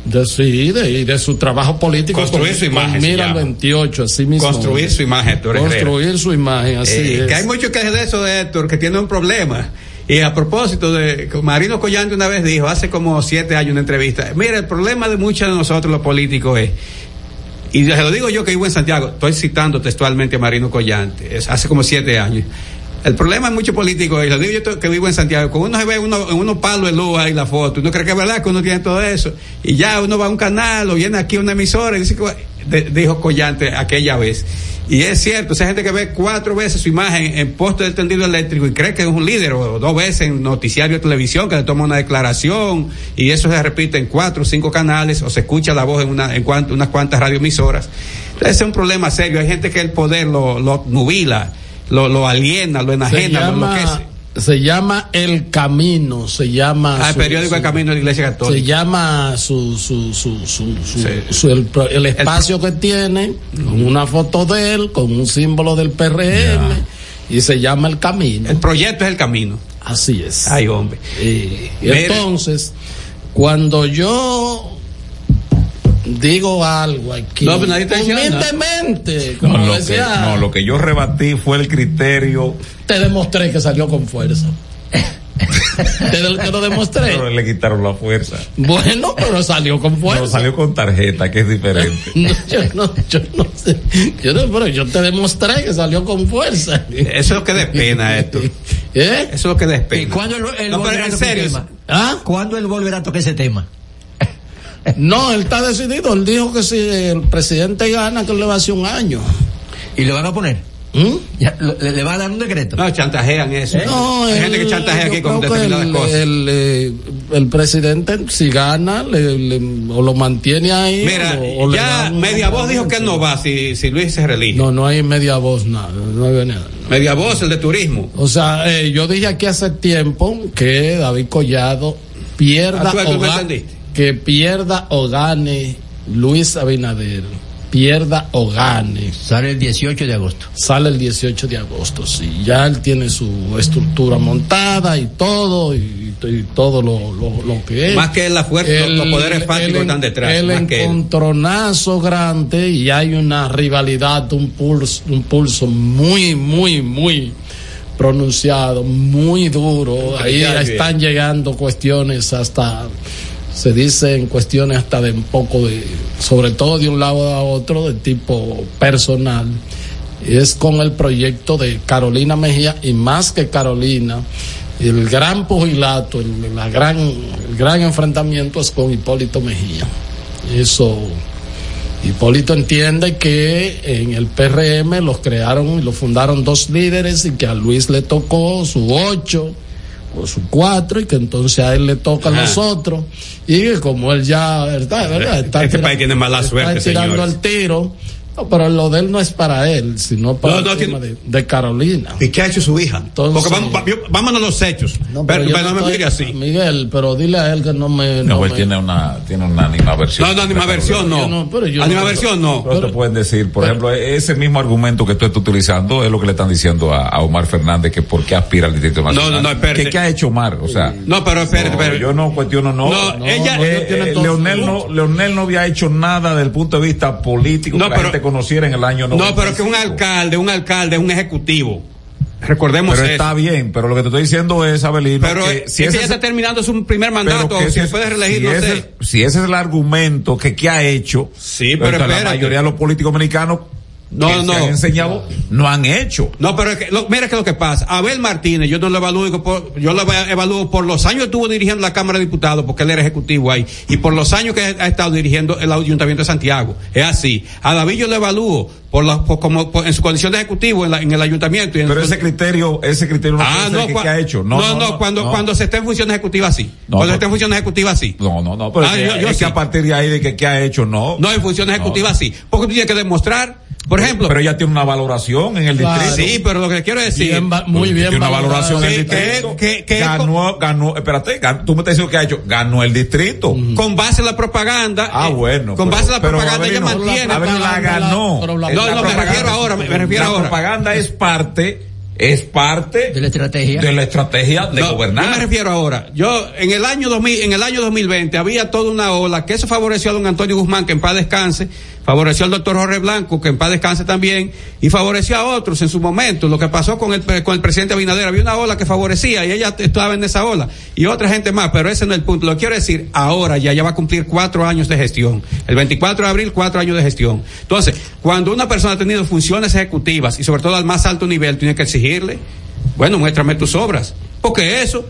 de, sí, de, y de su trabajo político Construir con- su imagen, mira el llama. 28 así mismo Construir su imagen, Héctor Herrera. construir su imagen así Eh, es que hay mucho que es de eso, de Héctor, que tiene un problema. Y a propósito de, Marino Collante una vez dijo, hace como siete años una entrevista, mira, el problema de muchos de nosotros los políticos es, y se lo digo yo que vivo en Santiago, estoy citando textualmente a Marino Collante, es hace como siete años. El problema de muchos políticos, y lo digo yo que vivo en Santiago, cuando uno se ve uno, en unos palos de luz ahí la foto, uno cree que es verdad que uno tiene todo eso, y ya uno va a un canal o viene aquí una emisora y dice que dijo Collante aquella vez. Y es cierto, esa gente que ve cuatro veces su imagen en poste de tendido eléctrico y cree que es un líder, o dos veces en noticiario de televisión que le toma una declaración y eso se repite en cuatro o cinco canales o se escucha la voz en, una, en cuant- unas cuantas radioemisoras. Ese es un problema serio. Hay gente que el poder lo, lo nubila, lo, lo aliena, lo enajena, lo enloquece. Se llama El Camino, se llama. Ah, el su- periódico El Camino de la Iglesia Se Católica. llama su, su, su, su, su- Sí. su- el, espacio que tiene, con una foto de él, con un símbolo del PRM, y se llama El Camino. El proyecto es El Camino. Así es. Ay, hombre. Y entonces, cuando yo digo algo aquí, No, pero nadie está diciendo nada. humildemente, No, como lo que, decía, no, lo que yo rebatí fue el criterio. Te demostré que salió con fuerza. te, lo- te lo demostré. Pero le quitaron la fuerza. Bueno, pero salió con fuerza. No, salió con tarjeta, que es diferente. No, yo no, yo no sé. Yo no, pero yo te demostré que salió con fuerza. Eso es lo que da pena, esto. ¿Eh? Eso es lo que da pena. ¿Y cuándo él, él No, volverá a tocar ese tema? ¿Ah? ¿Cuándo él volverá a tocar ese tema? No, él está decidido. Él dijo que si el presidente gana, que él le va a hacer un año. ¿Y lo van a poner? ¿Mm? Ya, le, le va a dar un decreto? No, chantajean eso. No, Hay gente que chantajea aquí con determinadas el, cosas. El, eh, el presidente, si gana, le, le- o lo mantiene ahí. Mira, o, o le ya Media Voz dijo que no va si, si Luis se reelige. No, no hay media voz, nada. No hay nada. Media Voz, el de turismo. O sea, eh, yo dije aquí hace tiempo que David Collado pierda Ah, tú- tú o que pierda o gane Luis Abinader, pierda o gane. Sale el 18 de agosto. Sale el 18 de agosto, sí. Ya él tiene su estructura montada y todo, y, y todo lo, lo, lo que es. Más que la fuerza, los- los poderes fácticos están detrás, El más que él. encontronazo grande y hay una rivalidad, un pulso, un pulso muy, muy, muy, pronunciado muy duro. Ahí Ya, están llegando cuestiones hasta, se dicen cuestiones hasta de un poco de, sobre todo de un lado a otro, de tipo personal. Es con el proyecto de Carolina Mejía y más que Carolina, el gran pugilato, el, la gran, el gran enfrentamiento es con Hipólito Mejía. Eso, Hipólito entiende que en el PRM los crearon y lo fundaron dos líderes y que a Luis le tocó su ocho o su cuatro y que entonces a él le toca a Ajá. los otros y que como él ya, ¿verdad? ¿verdad? Está Este país tiene mala está tirando al tiro. No, pero lo de él no es para él, sino para No, no, de, de Carolina. ¿Y qué ha hecho su hija? Entonces- Porque vamos, va- vámonos a los hechos. No, pero, yo pero no me estoy- mire así. Miguel, pero dile a él que no me. No, no él me- tiene una, tiene una animaversión. No, no, animaversión no. No, pero yo no- animaversión no. Pero te pueden decir, por ejemplo, ese mismo argumento que tú estás utilizando es lo que le están diciendo a, a Omar Fernández que por qué aspira al Distrito Nacional. No, no, no, espérate. ¿Qué, qué ha hecho Omar? O sea, No, pero espérate, no, espérate. yo no cuestiono, no. No, ella- Eh, no tiene eh, todo Leonel, no, Leonel no había hecho nada desde el punto de vista político No, pero- gente conociera en el año No, pero que un alcalde, un alcalde, un ejecutivo. Recordemos Pero eso. está bien, pero lo que te estoy diciendo es, Abelino, Pero que si es que ese ya está terminando su primer mandato, que si ese- puede reelegir, si no ese, sé. si ese es el argumento que qué ha hecho, Sí, pero la mayoría de los políticos dominicanos No, que no. se han enseñado no han hecho. No, pero es que, lo- mira que lo que pasa. Abel Martínez, yo no lo evalúo por, yo lo evalúo por los años que estuvo dirigiendo la Cámara de Diputados, porque él era ejecutivo ahí, y por los años que ha estado dirigiendo el Ayuntamiento de Santiago. Es así. A David yo lo evalúo por la, por, como, por- en su condición de ejecutivo en, la- en el Ayuntamiento. y en Pero ese criterio, ese criterio no Ah, no, que, cua- ¿qué ha hecho. No, No, no, cuando, no. cuando se esté en funciones ejecutivas sí. No, cuando no. esté en funciones ejecutivas sí. No, no, no, pero Ah, es, que, yo- yo es que sí. a partir de ahí de que qué ha hecho, no. No, en funciones ejecutivas sí. Porque tú tienes que demostrar, por ejemplo. Pero ella tiene una valoración en el Claro. distrito. Sí, pero lo que quiero decir. Bien muy bien Tiene una valoración en el distrito. que- que- que- ganó, ganó, espérate, gan- tú me estás diciendo que ha hecho, ganó el distrito. con base en la propaganda. Ah, eh, bueno. Con pero- base en la pero, propaganda ella mantiene. La ganó. pero la- Es No, la no, me refiero ahora, me- me refiero la ahora. propaganda es parte, es parte de la estrategia. de la estrategia de No, gobernar. Yo me refiero ahora. Yo, en el año 2000, en el año 2020 había toda una ola que eso favoreció a don Antonio Guzmán, que en paz descanse, favoreció al doctor Jorge Blanco, que en paz descanse también, y favoreció a otros en su momento. Lo que pasó con el, con el presidente Abinader, había una ola que favorecía y ella estaba en esa ola, y otra gente más, pero ese no es el punto. Lo quiero decir, ahora ya, ya va a cumplir cuatro años de gestión. El 24 de abril, cuatro años de gestión. Entonces, cuando una persona ha tenido funciones ejecutivas, y sobre todo al más alto nivel, tiene que exigirle, bueno, muéstrame tus obras. Porque eso,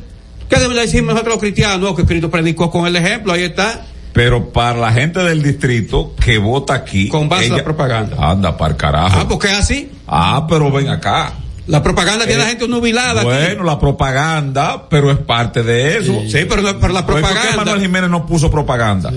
¿qué debemos decir nosotros los cristianos? Que Cristo predicó con el ejemplo, ahí está. Pero para la gente del distrito que vota aquí. Con base en la propaganda. Anda, para carajo. Ah, porque es así. Ah, pero ven acá. La propaganda tiene Eh, la gente nubilada. aquí. Bueno, la propaganda, pero es parte de eso. Sí, pero, no- pero la ¿Por qué propaganda. Manuel Jiménez no puso propaganda?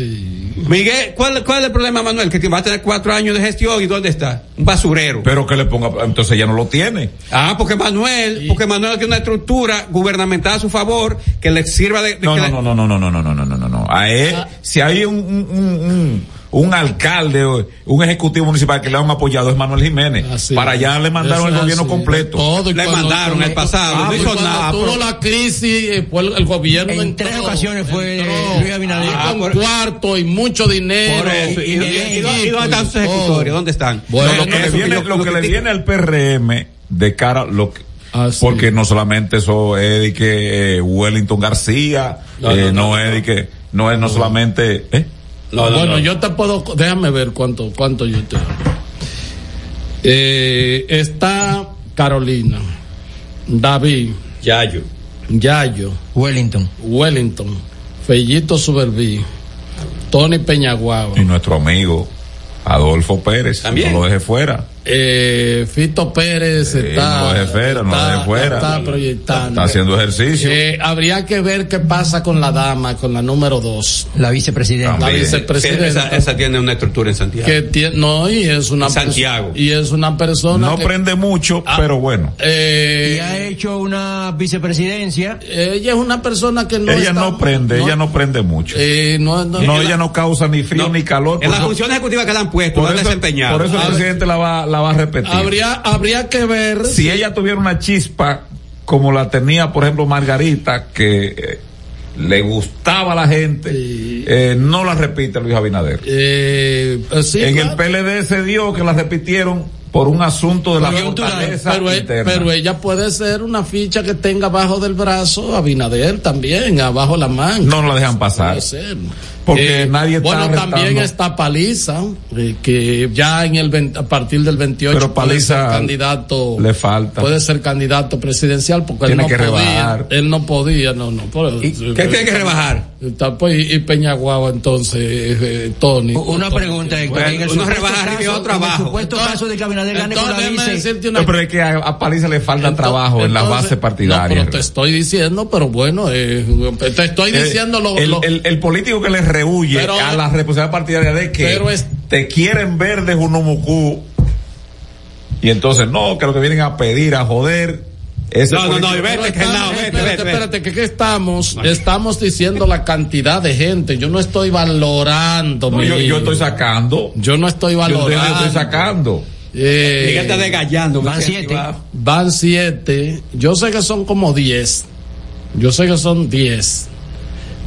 Miguel, ¿cuál, ¿cuál es el problema, Manuel? Que va a tener cuatro años de gestión y ¿dónde está? Un basurero. Pero que le ponga, entonces ya no lo tiene. Ah, porque Manuel, porque Manuel tiene una estructura gubernamental a su favor que le sirva de, de No, que no, le- no, no, no, no, no, no, no, no, no, no, no. A él, si hay un, un, un, un, un alcalde un ejecutivo municipal que le han apoyado es Manuel Jiménez. Así Para allá le mandaron el gobierno así, completo. todo, y Le mandaron el pasado, Ah, no hizo nada, tuvo la crisis, eh, fue el, el gobierno En entró, tres ocasiones fue entró, Luis Abinader. y Ah, con por- cuarto y mucho dinero. Por eso. ¿Y, y- y- y- y dónde están sus y todo. ejecutorios? ¿Dónde están? Bueno, No, lo que, le eso viene, yo- lo yo que le critico. viene al PRM de cara, lo que, Ah, sí. porque no solamente eso es de que eh, Wellington García, No, eh, no, no, no, es de que, no es no solamente, ¿eh? No, no, bueno, no. yo te puedo, déjame ver cuánto, cuánto yo te eh, está Carolina, David, Yayo. Yayo, Wellington. Wellington, Fellito Suberví, Tony Peñaguaba, Y nuestro amigo Adolfo Pérez, También. no lo deje fuera. Eh, Fito Pérez está, no fuera, no está- deje fuera. está proyectando. Está haciendo ejercicio. Eh, habría que ver qué pasa con la dama, con la número dos. La vicepresidenta. La vicepresidenta. Esa, esa tiene una estructura en Santiago. que tiene, no, y es una Santiago. Y es una persona. No que- prende mucho, Ah. pero bueno. eh, Y ha hecho una vicepresidencia. ella es una persona que no. ella está- no prende, ella no prende mucho. eh, no, no- no, ella no causa ni frío No, ni calor. En las funciones ejecutivas que le han puesto, por la han eso- desempeñado. Por eso el presidente la va, la va a repetir. habría, habría que ver. si ella tuviera una chispa como la tenía, por ejemplo, Margarita, que eh, le gustaba a la gente, eh, no la repite Luis Abinader. eh, eh, sí, en claro. el PLD se dio que la repitieron por un asunto de la fortaleza pero, e- interna. pero ella puede ser una ficha que tenga abajo del brazo Abinader también, abajo la mano. no la dejan pasar. Puede ser. Porque Eh, nadie está Bueno, también está Paliza, eh, que ya en el 20 a partir del 28 Pero puede Paliza ser candidato. le falta. Puede ser candidato presidencial porque Tiene él no que podía. rebajar. Él no podía, no, no. por- ¿Qué tiene que rebajar? Está, pues, y, Peñaguaba entonces, eh, Tony. Una pregunta, Héctor. en el uno rebaja arriba y otro abajo. supuesto caso de que Abinader gane con la Entonces, vice. una No, pero es que a, a Paliza le falta trabajo en la Entonces, base partidaria. No, pero te estoy diciendo, pero bueno, eh, te estoy Eh, diciendo lo, el, lo- el- el político que le rehuye Pero- a la responsabilidad partidaria de que Pero es- te quieren ver de Junumucú y entonces no, que lo que vienen a pedir, a joder. Ese No, no, no, vete, Pero que estamos- no, vete, espérate, vete, espérate, que, que estamos, estamos diciendo la cantidad de gente. Yo no estoy valorando. No, mi yo, yo estoy sacando. Yo no estoy Yo valorando. estoy sacando. Eh, desgallando. Van siete. Van siete. Yo sé que son como diez. Yo sé que son diez.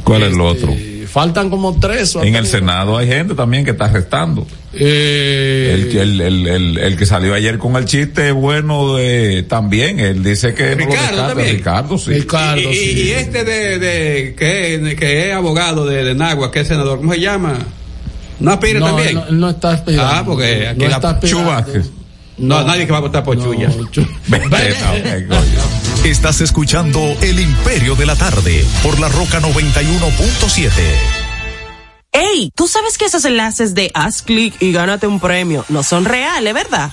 ¿Cuál es el otro? Faltan como tres. o En el. Senado hay gente también que está restando. Eh, El, que- el, el, el, el que salió ayer con el chiste bueno de, también, él dice que no lo Ricardo descarta. también. Ricardo, sí. Ricardo, y, y- sí. y este de, de que, que es abogado de, de Nagua, que es senador, ¿cómo se llama? ¿No aspira no, también? No, él no está aspirando. Ah, porque aquí no la- está aspirando. No, nadie que va a votar por Chuya. Chu- Vete. Estás escuchando El Imperio de la Tarde por la Roca 91.7. ¡Ey! ¿Tú sabes que esos enlaces de haz clic y gánate un premio no son reales, verdad?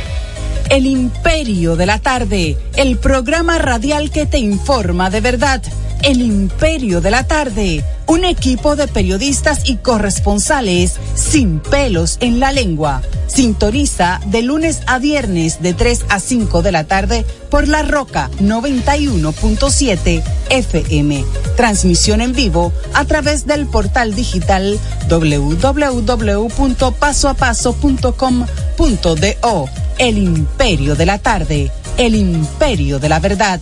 El Imperio de la Tarde, el programa radial que te informa de verdad. El Imperio de la Tarde, un equipo de periodistas y corresponsales sin pelos en la lengua. Sintoniza de lunes a viernes de 3 a 5 de la tarde por La Roca 91.7 FM. Transmisión en vivo a través del portal digital www.pasoapaso.com.do. El Imperio de la Tarde, el Imperio de la Verdad.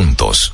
juntos.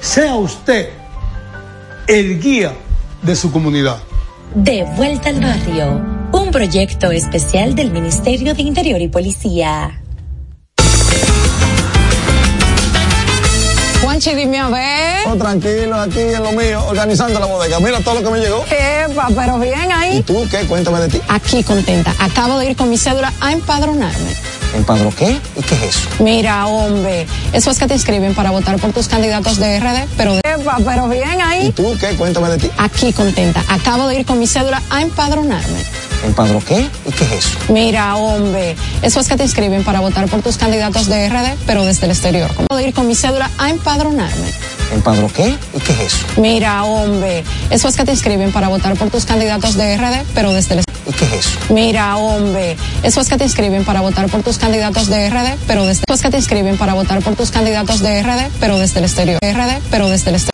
Sea usted el guía de su comunidad. De vuelta al barrio, un proyecto especial del Ministerio de Interior y Policía. Juanchi, dime a ver. Oh, tranquilo, aquí en lo mío, organizando la bodega. Mira todo lo que me llegó. Epa, pero bien ahí. ¿Y tú qué? Cuéntame de ti. Aquí contenta. Acabo de ir con mi cédula a empadronarme. ¿Empadro qué? ¿Y qué es eso? Mira, hombre, eso es que te inscriben para votar por tus candidatos de RD, pero de... Epa, pero bien ahí. ¿Y tú qué? Cuéntame de ti. Aquí contenta. Acabo de ir con mi cédula a empadronarme. ¿Empadro qué? ¿Y qué es eso? Mira, hombre, eso es que te inscriben para votar por tus candidatos de RD, pero desde el exterior. Acabo de ir con mi cédula a empadronarme. ¿Empadro qué? ¿Y qué es eso? Mira, hombre, eso es que te inscriben para votar por tus candidatos de RD, pero desde el ¿Y qué es eso? Mira, hombre, eso es que te inscriben para votar por tus candidatos de RD, pero desde eso es que te inscriben para votar por tus candidatos de RD, pero desde el exterior. RD, pero desde el exterior.